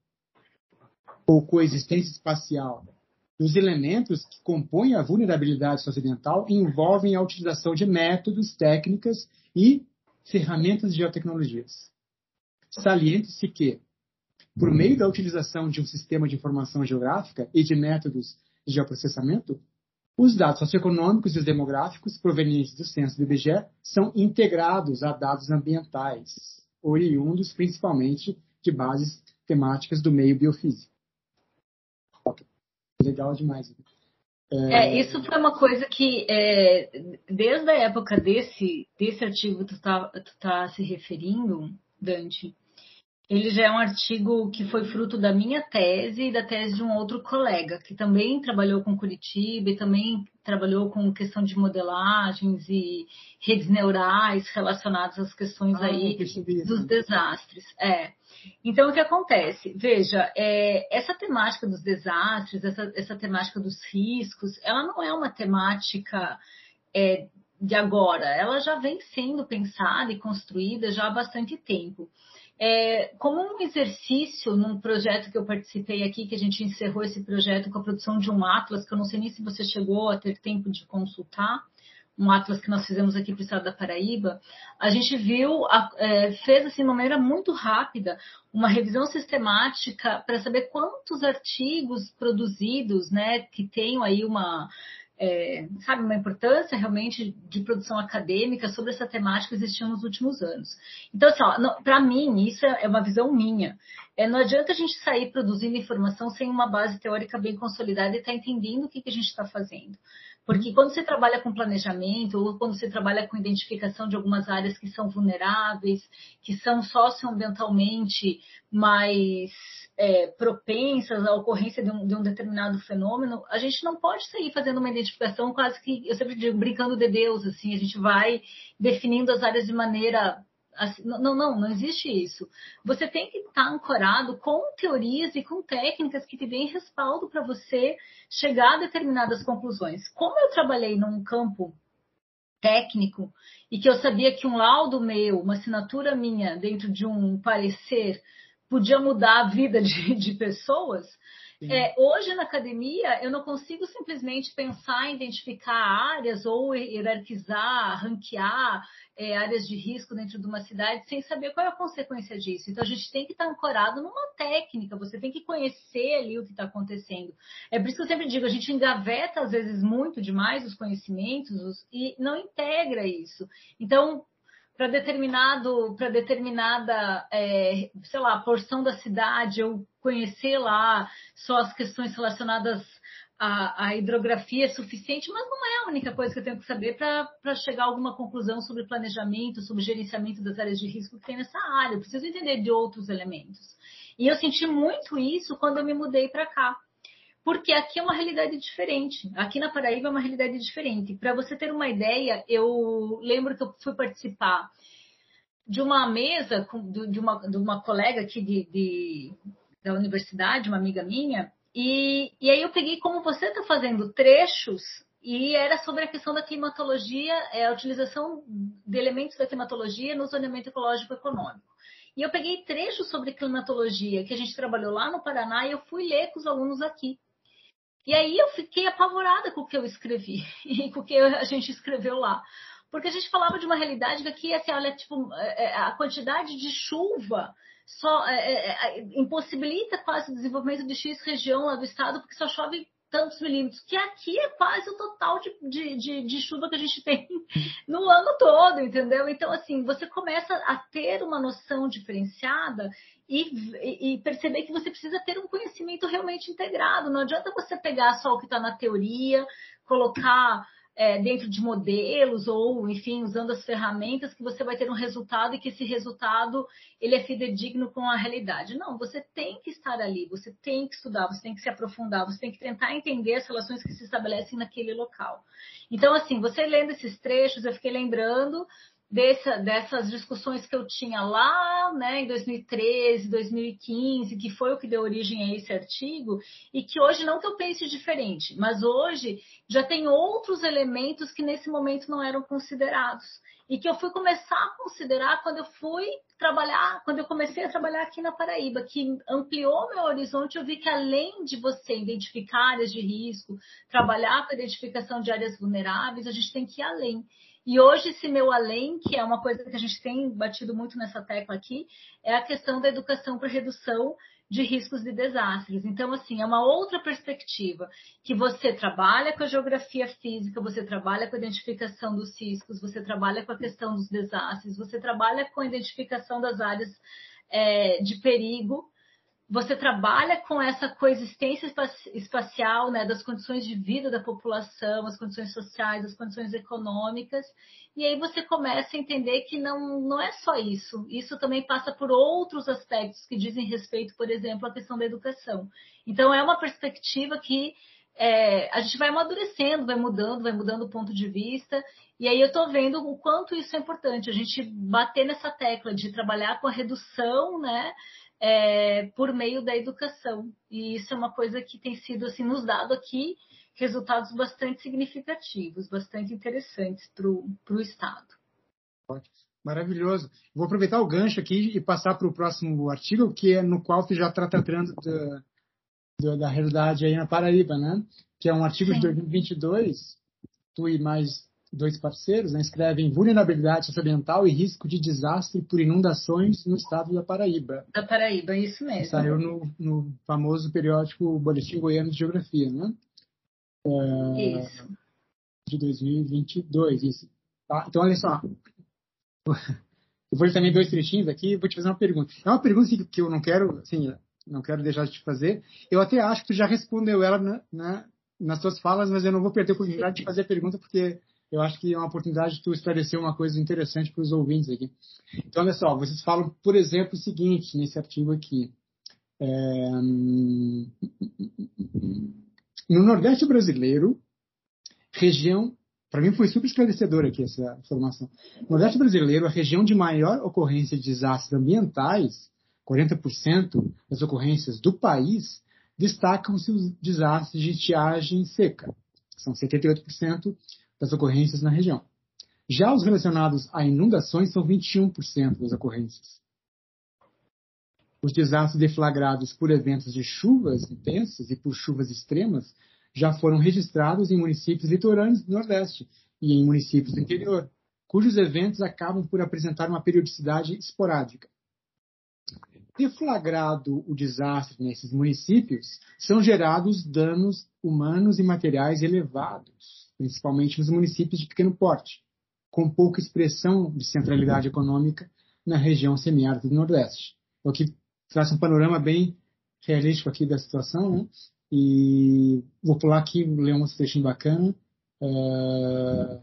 ou coexistência espacial dos elementos que compõem a vulnerabilidade socioambiental envolvem a utilização de métodos, técnicas e ferramentas de geotecnologias. Saliente-se que, por meio da utilização de um sistema de informação geográfica e de métodos de geoprocessamento, os dados socioeconômicos e os demográficos provenientes do censo do IBGE são integrados a dados ambientais, oriundos principalmente de bases temáticas do meio biofísico. Legal demais. É, é isso foi uma coisa que, é, desde a época desse, desse artigo que tu está tá se referindo, Dante, ele já é um artigo que foi fruto da minha tese e da tese de um outro colega, que também trabalhou com Curitiba e também trabalhou com questão de modelagens e redes neurais relacionadas às questões ah, aí dos desastres. É. Então, o que acontece? Veja, é, essa temática dos desastres, essa, essa temática dos riscos, ela não é uma temática é, de agora, ela já vem sendo pensada e construída já há bastante tempo. É, como um exercício num projeto que eu participei aqui, que a gente encerrou esse projeto com a produção de um atlas, que eu não sei nem se você chegou a ter tempo de consultar, um atlas que nós fizemos aqui para o estado da Paraíba, a gente viu, é, fez assim de uma maneira muito rápida uma revisão sistemática para saber quantos artigos produzidos, né, que tenham aí uma é, sabe, uma importância realmente de produção acadêmica sobre essa temática que existiu nos últimos anos. Então, assim, para mim, isso é uma visão minha. É, não adianta a gente sair produzindo informação sem uma base teórica bem consolidada e estar tá entendendo o que, que a gente está fazendo. Porque quando você trabalha com planejamento ou quando você trabalha com identificação de algumas áreas que são vulneráveis, que são socioambientalmente mais é, propensas à ocorrência de um, de um, determinado fenômeno, a gente não pode sair fazendo uma identificação quase que, eu sempre digo, brincando de Deus, assim, a gente vai definindo as áreas de maneira Assim, não, não, não existe isso. Você tem que estar ancorado com teorias e com técnicas que te deem respaldo para você chegar a determinadas conclusões. Como eu trabalhei num campo técnico e que eu sabia que um laudo meu, uma assinatura minha dentro de um parecer podia mudar a vida de, de pessoas, é, hoje na academia eu não consigo simplesmente pensar em identificar áreas ou hierarquizar, ranquear é, áreas de risco dentro de uma cidade sem saber qual é a consequência disso. Então a gente tem que estar ancorado numa técnica, você tem que conhecer ali o que está acontecendo. É por isso que eu sempre digo, a gente engaveta às vezes muito demais os conhecimentos os, e não integra isso. Então, para determinado, para determinada, é, sei lá, porção da cidade, eu conhecer lá só as questões relacionadas à, à, hidrografia é suficiente, mas não é a única coisa que eu tenho que saber para chegar a alguma conclusão sobre planejamento, sobre gerenciamento das áreas de risco que tem nessa área. Eu preciso entender de outros elementos. E eu senti muito isso quando eu me mudei para cá porque aqui é uma realidade diferente. Aqui na Paraíba é uma realidade diferente. Para você ter uma ideia, eu lembro que eu fui participar de uma mesa de uma, de uma colega aqui de, de da universidade, uma amiga minha, e, e aí eu peguei como você está fazendo trechos e era sobre a questão da climatologia, é, a utilização de elementos da climatologia no zoneamento ecológico econômico. E eu peguei trechos sobre climatologia que a gente trabalhou lá no Paraná e eu fui ler com os alunos aqui. E aí eu fiquei apavorada com o que eu escrevi e com o que a gente escreveu lá. Porque a gente falava de uma realidade que aqui, assim, olha, tipo, é, é, a quantidade de chuva só é, é, impossibilita quase o desenvolvimento de X região lá do estado, porque só chove tantos milímetros, que aqui é quase o total de, de, de, de, chuva que a gente tem no ano todo, entendeu? Então, assim, você começa a ter uma noção diferenciada e, e, perceber que você precisa ter um conhecimento realmente integrado. Não adianta você pegar só o que está na teoria, colocar é, dentro de modelos ou, enfim, usando as ferramentas que você vai ter um resultado e que esse resultado ele é fidedigno com a realidade. Não, você tem que estar ali, você tem que estudar, você tem que se aprofundar, você tem que tentar entender as relações que se estabelecem naquele local. Então, assim, você lendo esses trechos, eu fiquei lembrando dessa, dessas discussões que eu tinha lá né, em 2013, 2015, que foi o que deu origem a esse artigo, e que hoje não que eu pense diferente, mas hoje já tem outros elementos que nesse momento não eram considerados. E que eu fui começar a considerar quando eu fui trabalhar, quando eu comecei a trabalhar aqui na Paraíba, que ampliou meu horizonte, eu vi que além de você identificar áreas de risco, trabalhar com a identificação de áreas vulneráveis, a gente tem que ir além. E hoje, esse meu além, que é uma coisa que a gente tem batido muito nessa tecla aqui, é a questão da educação para redução de riscos de desastres. Então, assim, é uma outra perspectiva que você trabalha com a geografia física, você trabalha com a identificação dos riscos, você trabalha com a questão dos desastres, você trabalha com a identificação das áreas é, de perigo você trabalha com essa coexistência espacial, né, das condições de vida da população, as condições sociais, as condições econômicas, e aí você começa a entender que não, não é só isso. Isso também passa por outros aspectos que dizem respeito, por exemplo, à questão da educação. Então, é uma perspectiva que é, a gente vai amadurecendo, vai mudando, vai mudando o ponto de vista, e aí eu estou vendo o quanto isso é importante, a gente bater nessa tecla de trabalhar com a redução, né? É, por meio da educação. E isso é uma coisa que tem sido assim, nos dado aqui resultados bastante significativos, bastante interessantes para o Estado. Maravilhoso. Vou aproveitar o gancho aqui e passar para o próximo artigo, que é no qual tu já está tratando da, da, da, realidade aí na Paraíba, né? Que é um artigo Sim. de 2022, tu e mais dois parceiros, né, escrevem vulnerabilidade socioambiental e risco de desastre por inundações no estado da Paraíba. Da Paraíba, isso mesmo. Saiu no, no famoso periódico Boletim Goiano de Geografia, né? É, isso. De 2022, isso. Tá? Então, olha só. Eu vou ler também dois trechinhos aqui vou te fazer uma pergunta. É uma pergunta que eu não quero, assim, não quero deixar de te fazer. Eu até acho que tu já respondeu ela na, na, nas tuas falas, mas eu não vou perder a oportunidade de fazer a pergunta porque eu acho que é uma oportunidade de tu esclarecer uma coisa interessante para os ouvintes aqui. Então, olha só, vocês falam, por exemplo, o seguinte nesse artigo aqui. É, no Nordeste brasileiro, região, para mim foi super esclarecedor aqui essa informação. No Nordeste brasileiro, a região de maior ocorrência de desastres ambientais, 40% das ocorrências do país, destacam-se os desastres de estiagem seca, são 78% das ocorrências na região. Já os relacionados a inundações são 21% das ocorrências. Os desastres deflagrados por eventos de chuvas intensas e por chuvas extremas já foram registrados em municípios litorâneos do Nordeste e em municípios do interior, cujos eventos acabam por apresentar uma periodicidade esporádica. Deflagrado o desastre nesses municípios, são gerados danos humanos e materiais elevados, principalmente nos municípios de pequeno porte, com pouca expressão de centralidade econômica na região semiárida do Nordeste. O que traz um panorama bem realístico aqui da situação, né? E vou pular aqui, ler um trechinho bacana. Uh...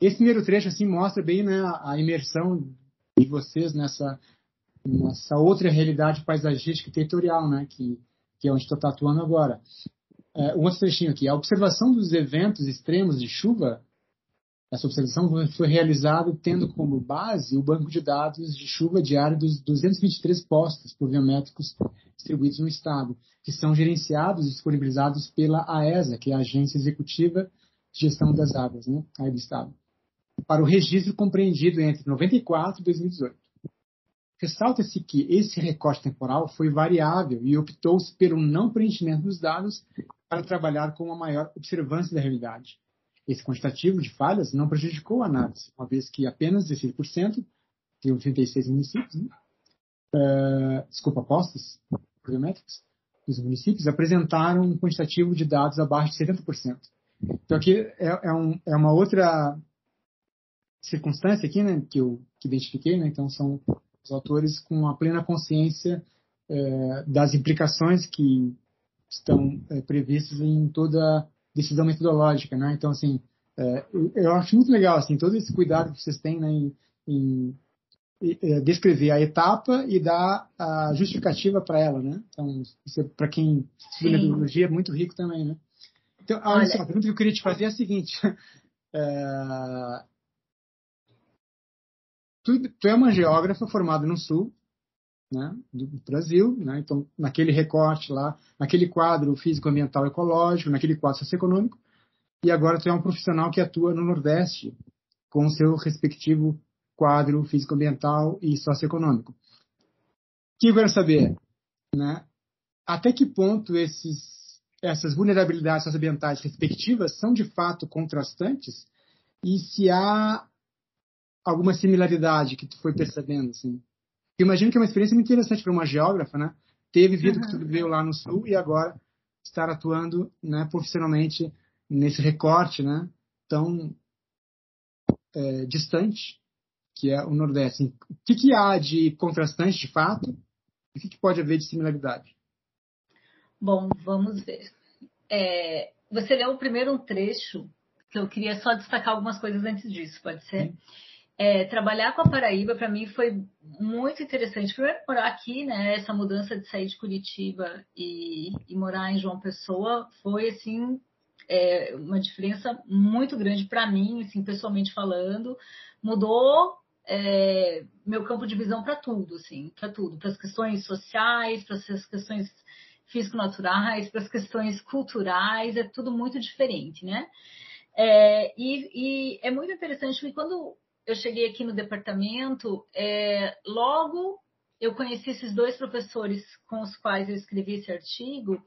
Esse primeiro trecho assim mostra bem né, a imersão de vocês nessa, nessa outra realidade paisagística e territorial, né? Que, que é onde estou atuando agora. Uh, um outro trechinho aqui. A observação dos eventos extremos de chuva essa observação foi realizada tendo como base o banco de dados de chuva diária dos 223 postos pluviométricos distribuídos no estado, que são gerenciados e disponibilizados pela AESA, que é a Agência Executiva de Gestão das Águas, né, aí do estado, para o registro compreendido entre 94 e 2018. Ressalta-se que esse recorte temporal foi variável e optou-se pelo não preenchimento dos dados para trabalhar com uma maior observância da realidade esse quantitativo de falhas não prejudicou a análise, uma vez que apenas 16%, de 36 municípios, né? uh, desculpa, postos pluviométricos, dos municípios apresentaram um quantitativo de dados abaixo de 70%. Então aqui é, é, um, é uma outra circunstância aqui, né, que eu que identifiquei, né, então são os autores com a plena consciência é, das implicações que estão é, previstas em toda decisão metodológica, né? Então, assim, é, eu acho muito legal, assim, todo esse cuidado que vocês têm né, em, em, em é, descrever a etapa e dar a justificativa para ela, né? Então, é, para quem estuda metodologia é muito rico também, né? Então, olha, só, a pergunta que eu queria te fazer é a seguinte. É, tu, tu é uma geógrafa formada no Sul, né, do Brasil, né, então naquele recorte lá, naquele quadro físico-ambiental ecológico, naquele quadro socioeconômico, e agora tu é um profissional que atua no Nordeste com o seu respectivo quadro físico-ambiental e socioeconômico. O que eu quero saber, né, até que ponto esses, essas vulnerabilidades socioambientais respectivas são de fato contrastantes e se há alguma similaridade que tu foi percebendo, assim? Eu imagino que é uma experiência muito interessante para uma geógrafa, né? Ter vivido uhum. que tudo veio lá no sul e agora estar atuando né, profissionalmente nesse recorte né, tão é, distante que é o Nordeste. O que, que há de contrastante de fato e o que, que pode haver de similaridade? Bom, vamos ver. É, você leu primeiro um trecho que eu queria só destacar algumas coisas antes disso, pode ser? Sim. É, trabalhar com a Paraíba para mim foi muito interessante. Primeiro, morar aqui, né? Essa mudança de sair de Curitiba e, e morar em João Pessoa foi assim é, uma diferença muito grande para mim, assim, pessoalmente falando. Mudou é, meu campo de visão para tudo, assim, para tudo, para as questões sociais, para as questões físico-naturais, para as questões culturais, é tudo muito diferente, né? É, e, e, é muito interessante que quando eu cheguei aqui no departamento, é, logo eu conheci esses dois professores com os quais eu escrevi esse artigo,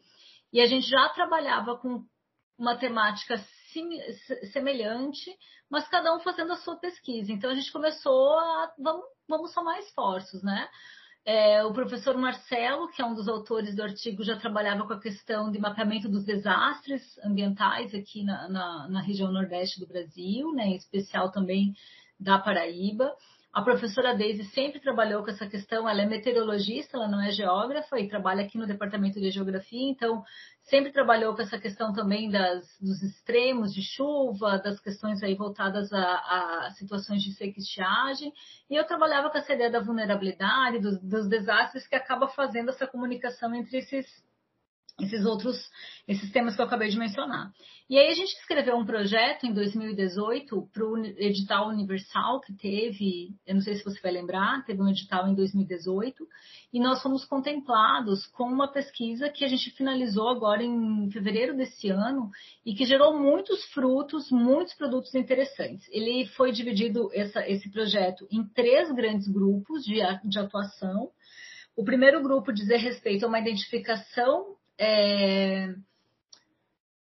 e a gente já trabalhava com uma temática sim, semelhante, mas cada um fazendo a sua pesquisa. Então a gente começou a vamos, vamos somar esforços, né? É, o professor Marcelo, que é um dos autores do artigo, já trabalhava com a questão de mapeamento dos desastres ambientais aqui na, na, na região nordeste do Brasil, né, em especial também da Paraíba. A professora Daisy sempre trabalhou com essa questão, ela é meteorologista, ela não é geógrafa e trabalha aqui no departamento de geografia, então sempre trabalhou com essa questão também das, dos extremos de chuva, das questões aí voltadas a, a situações de seca e e eu trabalhava com essa ideia da vulnerabilidade, dos, dos desastres que acaba fazendo essa comunicação entre esses esses outros, esses temas que eu acabei de mencionar. E aí a gente escreveu um projeto em 2018 para o edital universal que teve, eu não sei se você vai lembrar, teve um edital em 2018, e nós fomos contemplados com uma pesquisa que a gente finalizou agora em fevereiro desse ano e que gerou muitos frutos, muitos produtos interessantes. Ele foi dividido, essa, esse projeto, em três grandes grupos de, de atuação. O primeiro grupo dizer respeito a uma identificação é,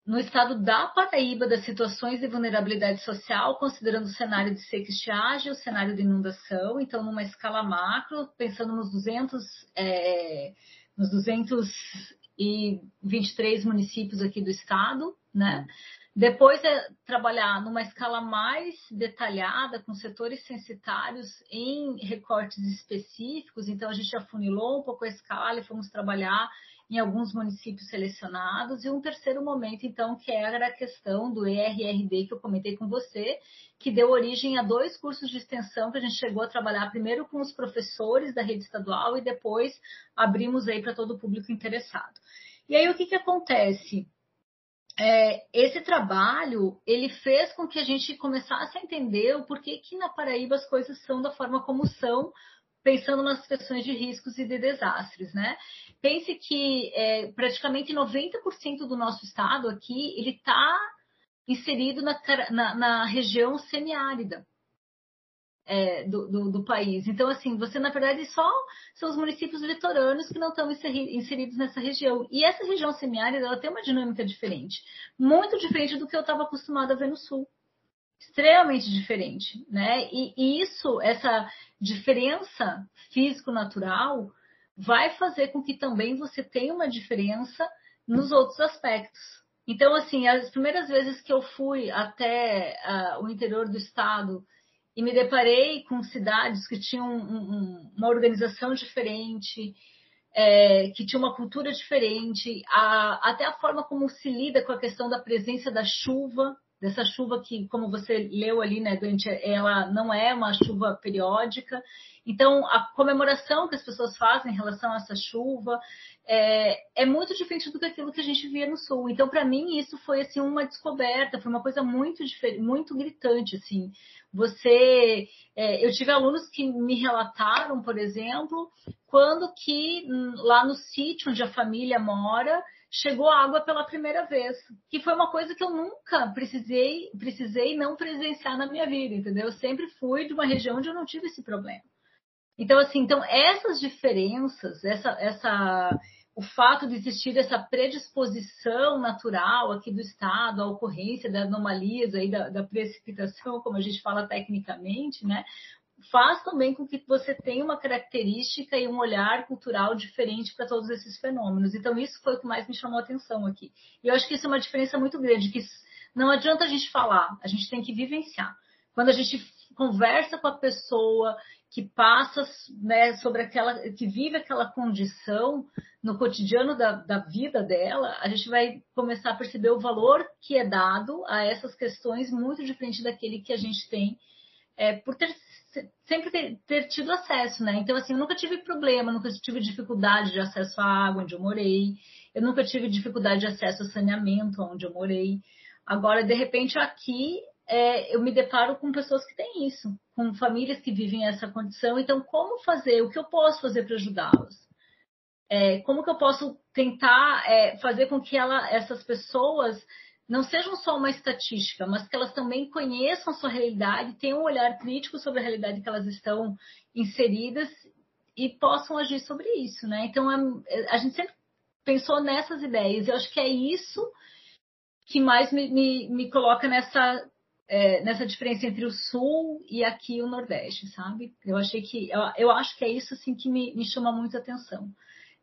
no estado da Paraíba das situações de vulnerabilidade social, considerando o cenário de seca estiagem, o cenário de inundação, então numa escala macro, pensando nos 200, é, nos 223 municípios aqui do estado, né? Depois é trabalhar numa escala mais detalhada, com setores censitários em recortes específicos. Então, a gente afunilou um pouco a escala e fomos trabalhar em alguns municípios selecionados, e um terceiro momento, então, que era a questão do ERRD, que eu comentei com você, que deu origem a dois cursos de extensão que a gente chegou a trabalhar primeiro com os professores da rede estadual e depois abrimos aí para todo o público interessado. E aí o que, que acontece? É, esse trabalho ele fez com que a gente começasse a entender o porquê que na Paraíba as coisas são da forma como são, pensando nas questões de riscos e de desastres, né? Pense que é, praticamente 90% do nosso estado aqui ele está inserido na, na, na, região semiárida é, do, do, do, país. Então, assim, você na verdade só são os municípios litorâneos que não estão inseridos nessa região. E essa região semiárida ela tem uma dinâmica diferente, muito diferente do que eu estava acostumada a ver no sul extremamente diferente, né? E, e isso, essa diferença físico-natural, vai fazer com que também você tenha uma diferença nos outros aspectos. Então, assim, as primeiras vezes que eu fui até uh, o interior do estado e me deparei com cidades que tinham um, um, uma organização diferente, é, que tinha uma cultura diferente, a, até a forma como se lida com a questão da presença da chuva, dessa chuva que, como você leu ali, né, Dante, ela não é uma chuva periódica. Então, a comemoração que as pessoas fazem em relação a essa chuva é, é muito diferente do que aquilo que a gente via no Sul. Então, para mim, isso foi assim uma descoberta, foi uma coisa muito muito gritante, assim. Você, é, eu tive alunos que me relataram, por exemplo, quando que hum, lá no sítio onde a família mora chegou água pela primeira vez, que foi uma coisa que eu nunca precisei, precisei não presenciar na minha vida, entendeu? Eu sempre fui de uma região onde eu não tive esse problema. Então, assim, então essas diferenças, essa, essa, o fato de existir essa predisposição natural aqui do Estado à ocorrência da anomalias aí da, da precipitação, como a gente fala tecnicamente, né? Faz também com que você tenha uma característica e um olhar cultural diferente para todos esses fenômenos. Então, isso foi o que mais me chamou a atenção aqui. E eu acho que isso é uma diferença muito grande, que não adianta a gente falar, a gente tem que vivenciar. Quando a gente conversa com a pessoa que passa né, sobre aquela, que vive aquela condição no cotidiano da, da vida dela, a gente vai começar a perceber o valor que é dado a essas questões muito diferente daquele que a gente tem é, por ter sempre ter, ter, tido acesso, né? Então, assim, eu nunca tive problema, nunca tive dificuldade de acesso à água onde eu morei, eu nunca tive dificuldade de acesso ao saneamento onde eu morei. Agora, de repente, aqui é, eu me deparo com pessoas que têm isso, com famílias que vivem essa condição. Então, como fazer? O que eu posso fazer para ajudá-los? É, como que eu posso tentar é, fazer com que ela, essas pessoas não sejam só uma estatística, mas que elas também conheçam a sua realidade, tenham um olhar crítico sobre a realidade que elas estão inseridas e possam agir sobre isso, né? Então, é, a gente sempre pensou nessas ideias. Eu acho que é isso que mais me, me, me coloca nessa, é, nessa diferença entre o Sul e aqui o Nordeste, sabe? Eu achei que eu, eu acho que é isso assim que me, me chama muito a atenção.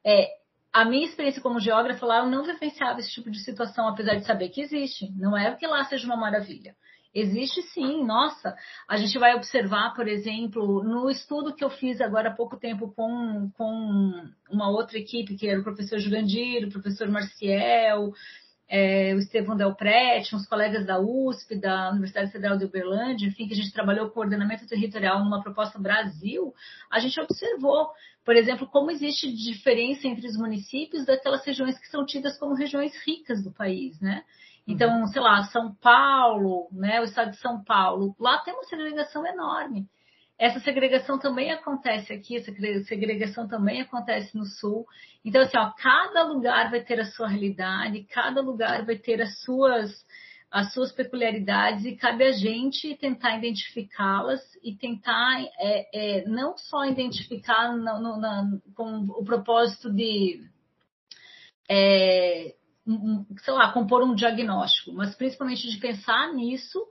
É, a minha experiência como geógrafa lá, eu não vivenciava esse tipo de situação, apesar de saber que existe. Não é que lá seja uma maravilha. Existe sim, nossa. A gente vai observar, por exemplo, no estudo que eu fiz agora há pouco tempo com, com uma outra equipe, que era o professor Jurandir, o professor Marciel, é, o Estevão Del Prete, uns colegas da USP, da Universidade Federal de Uberlândia, enfim, que a gente trabalhou com coordenamento territorial numa proposta Brasil, a gente observou, por exemplo, como existe diferença entre os municípios daquelas regiões que são tidas como regiões ricas do país, né? Então, uhum. sei lá, São Paulo, né, o estado de São Paulo, lá tem uma segregação enorme. Essa segregação também acontece aqui, essa segregação também acontece no sul. Então, assim, ó, cada lugar vai ter a sua realidade, cada lugar vai ter as suas, as suas peculiaridades e cabe a gente tentar identificá-las e tentar é, é, não só identificar no, na, com o propósito de é, sei lá, compor um diagnóstico, mas principalmente de pensar nisso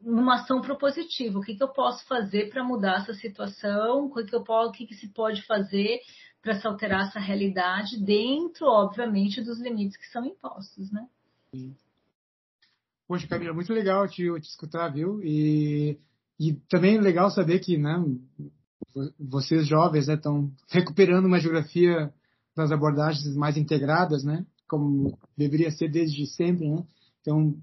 numa ação propositiva. O que, que eu posso fazer para mudar essa situação? O que, que, eu posso, o que, que se pode fazer para se alterar essa realidade dentro, obviamente, dos limites que são impostos, né? Sim. Poxa, Camila, muito legal te, te escutar, viu? E, e também legal saber que, né, vocês jovens estão né, recuperando uma geografia das abordagens mais integradas, né? como deveria ser desde sempre, né? Então,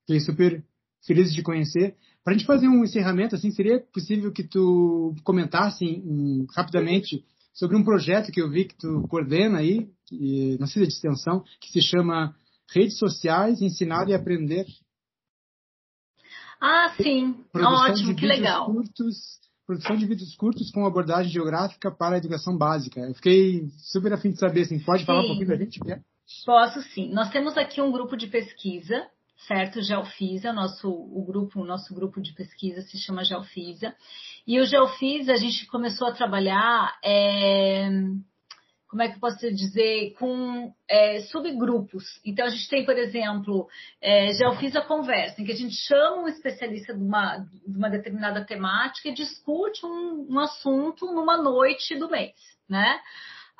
fiquei super feliz de conhecer. Para a gente fazer um encerramento, assim, seria possível que tu comentasse um, rapidamente sobre um projeto que eu vi que tu coordena aí, que, na CIDA de extensão, que se chama Redes Sociais, Ensinar e Aprender. Ah, sim. Produção Ótimo, que legal. Curtos, produção de vídeos curtos com abordagem geográfica para a educação básica. Eu fiquei super afim de saber, assim, pode falar sim. um pouquinho da gente? Quer? Posso sim. Nós temos aqui um grupo de pesquisa, certo? Geofisa, nosso o grupo, o nosso grupo de pesquisa se chama Geofisa. E o Geofisa a gente começou a trabalhar, é, como é que eu posso dizer, com é, subgrupos. Então a gente tem, por exemplo, é, Geofisa Conversa, em que a gente chama um especialista de uma, de uma determinada temática e discute um, um assunto numa noite do mês, né?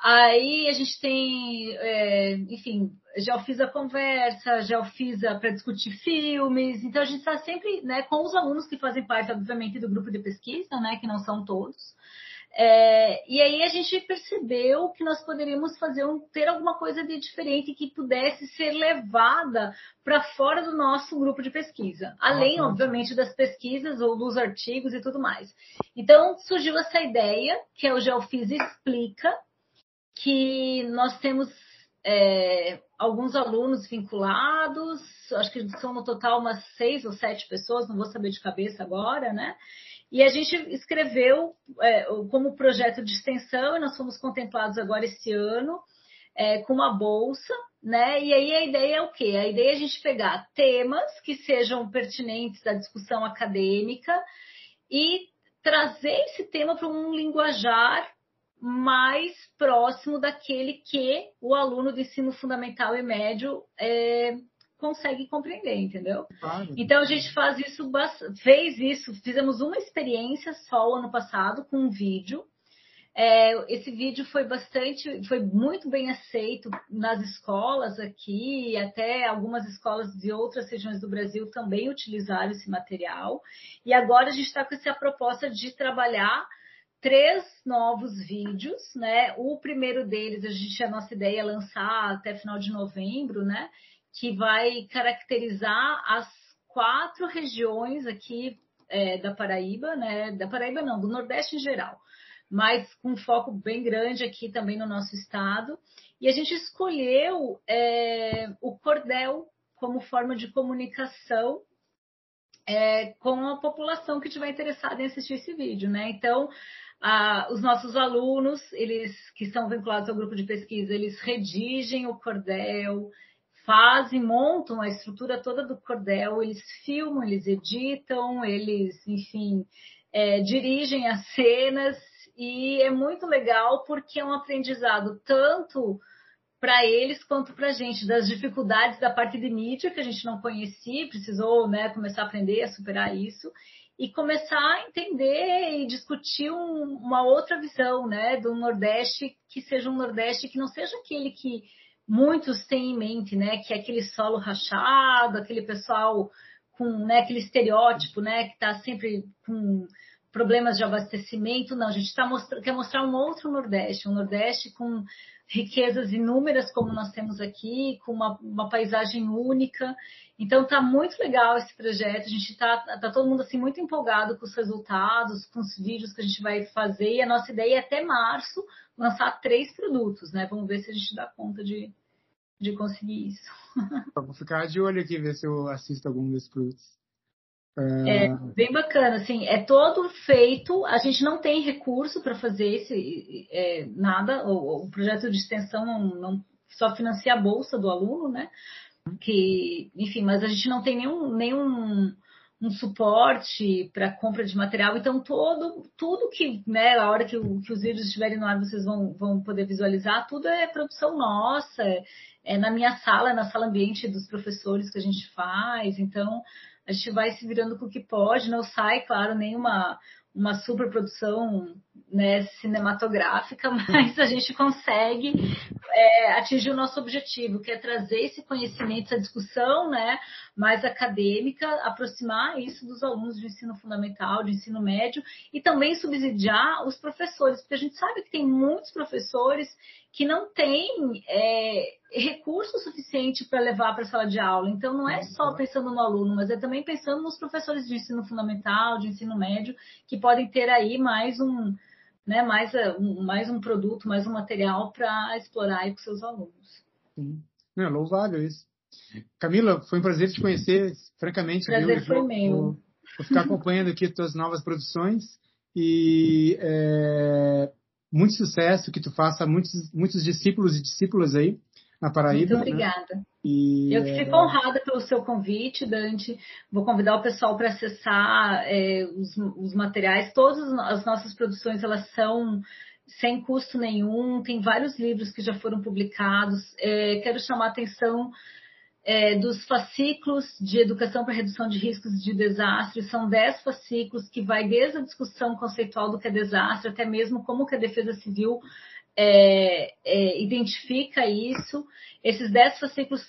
Aí a gente tem, é, enfim, já fiz a conversa, já fiz para discutir filmes, então a gente está sempre né, com os alunos que fazem parte, obviamente, do grupo de pesquisa, né, que não são todos. É, e aí a gente percebeu que nós poderíamos fazer um, ter alguma coisa de diferente que pudesse ser levada para fora do nosso grupo de pesquisa, além, obviamente, das pesquisas ou dos artigos e tudo mais. Então surgiu essa ideia, que é o Geofis Explica, que nós temos é, alguns alunos vinculados, acho que são no total umas seis ou sete pessoas, não vou saber de cabeça agora, né? E a gente escreveu é, como projeto de extensão, e nós fomos contemplados agora esse ano é, com uma bolsa, né? E aí a ideia é o quê? A ideia é a gente pegar temas que sejam pertinentes à discussão acadêmica e trazer esse tema para um linguajar mais próximo daquele que o aluno de ensino fundamental e médio é, consegue compreender, entendeu? Claro. Então a gente faz isso, fez isso, fizemos uma experiência só o ano passado com um vídeo. É, esse vídeo foi bastante, foi muito bem aceito nas escolas aqui, até algumas escolas de outras regiões do Brasil também utilizaram esse material. E agora a gente está com essa proposta de trabalhar três novos vídeos, né? O primeiro deles, a gente a nossa ideia é lançar até final de novembro, né? Que vai caracterizar as quatro regiões aqui é, da Paraíba, né? Da Paraíba não, do Nordeste em geral, mas com foco bem grande aqui também no nosso estado. E a gente escolheu é, o cordel como forma de comunicação é, com a população que estiver interessada em assistir esse vídeo, né? Então, ah, os nossos alunos, eles que estão vinculados ao grupo de pesquisa, eles redigem o cordel, fazem, montam a estrutura toda do cordel, eles filmam, eles editam, eles, enfim, é, dirigem as cenas. E é muito legal porque é um aprendizado tanto para eles quanto para a gente, das dificuldades da parte de mídia que a gente não conhecia, precisou né, começar a aprender a superar isso, e começar a entender e discutir um, uma outra visão, né, do Nordeste que seja um Nordeste que não seja aquele que muitos têm em mente, né, que é aquele solo rachado, aquele pessoal com né, aquele estereótipo, né, que está sempre com problemas de abastecimento. Não, a gente tá mostra, quer mostrar um outro Nordeste, um Nordeste com riquezas inúmeras como nós temos aqui, com uma, uma paisagem única. Então tá muito legal esse projeto. A gente tá, tá todo mundo assim muito empolgado com os resultados, com os vídeos que a gente vai fazer. E a nossa ideia é até março lançar três produtos, né? Vamos ver se a gente dá conta de, de conseguir isso. Vou ficar de olho aqui ver se eu assisto algum desses produtos. É, é bem bacana, assim, é todo feito, a gente não tem recurso para fazer esse é, nada, o, o, projeto de extensão não, não, só financia a bolsa do aluno, né? Que, enfim, mas a gente não tem nenhum, nenhum um suporte para compra de material, então todo, tudo que, né, a hora que, que os vídeos estiverem no ar, vocês vão, vão poder visualizar, tudo é produção nossa, é, é na minha sala, na sala ambiente dos professores que a gente faz, então a gente vai se virando com o que pode, não sai, claro, nenhuma uma superprodução né, cinematográfica, mas a gente consegue é, atingir o nosso objetivo, que é trazer esse conhecimento, essa discussão né, mais acadêmica, aproximar isso dos alunos de ensino fundamental, de ensino médio, e também subsidiar os professores, porque a gente sabe que tem muitos professores que não têm é, recurso suficiente para levar para a sala de aula. Então, não é só pensando no aluno, mas é também pensando nos professores de ensino fundamental, de ensino médio, que podem ter aí mais um, né, mais, um, mais um produto, mais um material para explorar aí com seus alunos. Sim. É louvável isso. Camila, foi um prazer te conhecer, francamente. Prazer viu? foi vou, meu. Vou, vou, ficar acompanhando aqui as tuas novas produções e é, muito sucesso, que tu faça muitos, muitos discípulos e discípulas aí na Paraíba. Muito né? obrigada. Né? E, eu que fico é... honrada pelo seu convite, Dante. Vou convidar o pessoal para acessar é, os, os, materiais. Todas as nossas produções elas são sem custo nenhum. Tem vários livros que já foram publicados. É, quero chamar a atenção é, dos fascículos de educação para redução de riscos de desastre. São dez fascículos que vai desde a discussão conceitual do que é desastre até mesmo como que a defesa civil é, é, identifica isso. Esses dez fascículos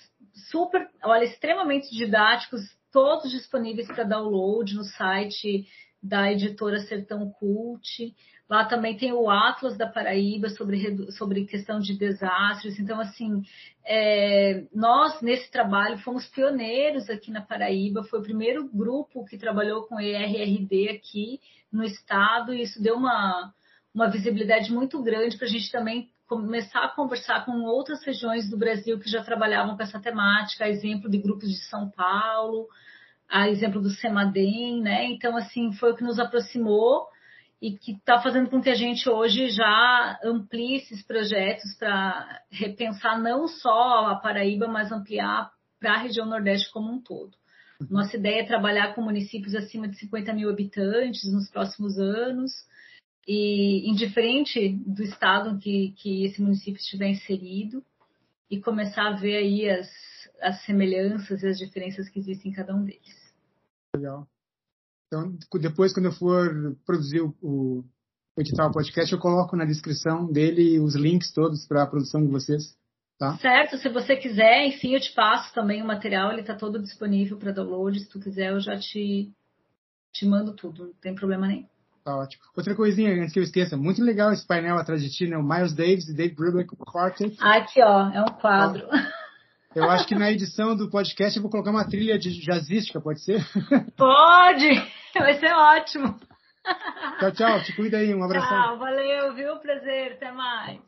super, olha, extremamente didáticos, todos disponíveis para download no site da editora Sertão Cult. Lá também tem o Atlas da Paraíba sobre, sobre questão de desastres. Então, assim, é, nós nesse trabalho fomos pioneiros aqui na Paraíba. Foi o primeiro grupo que trabalhou com ERRD aqui no estado, e isso deu uma, uma visibilidade muito grande para a gente também começar a conversar com outras regiões do Brasil que já trabalhavam com essa temática, a exemplo de grupos de São Paulo, a exemplo do Semadem, né? Então, assim, foi o que nos aproximou e que está fazendo com que a gente hoje já amplie esses projetos para repensar não só a Paraíba, mas ampliar para a região Nordeste como um todo. Nossa ideia é trabalhar com municípios acima de 50 mil habitantes nos próximos anos, e indiferente do estado que, que esse município estiver inserido, e começar a ver aí as, as semelhanças e as diferenças que existem em cada um deles. Legal. Então, depois, quando eu for produzir o, o edital podcast, eu coloco na descrição dele os links todos para a produção de vocês. Tá? Certo, se você quiser, enfim, eu te passo também o material, ele está todo disponível para download. Se tu quiser, eu já te, te mando tudo, não tem problema nenhum. Tá ótimo. Outra coisinha, antes que eu esqueça, muito legal esse painel atrás de ti, né? O Miles Davis e Dave Brubeck Quartet. Aqui, ó, é um quadro. Eu acho que na edição do podcast eu vou colocar uma trilha de jazzística, pode ser? Pode! Vai ser ótimo. Tchau, tchau. Te cuida aí. Um abraço. Tchau, valeu, viu? Prazer. Até mais.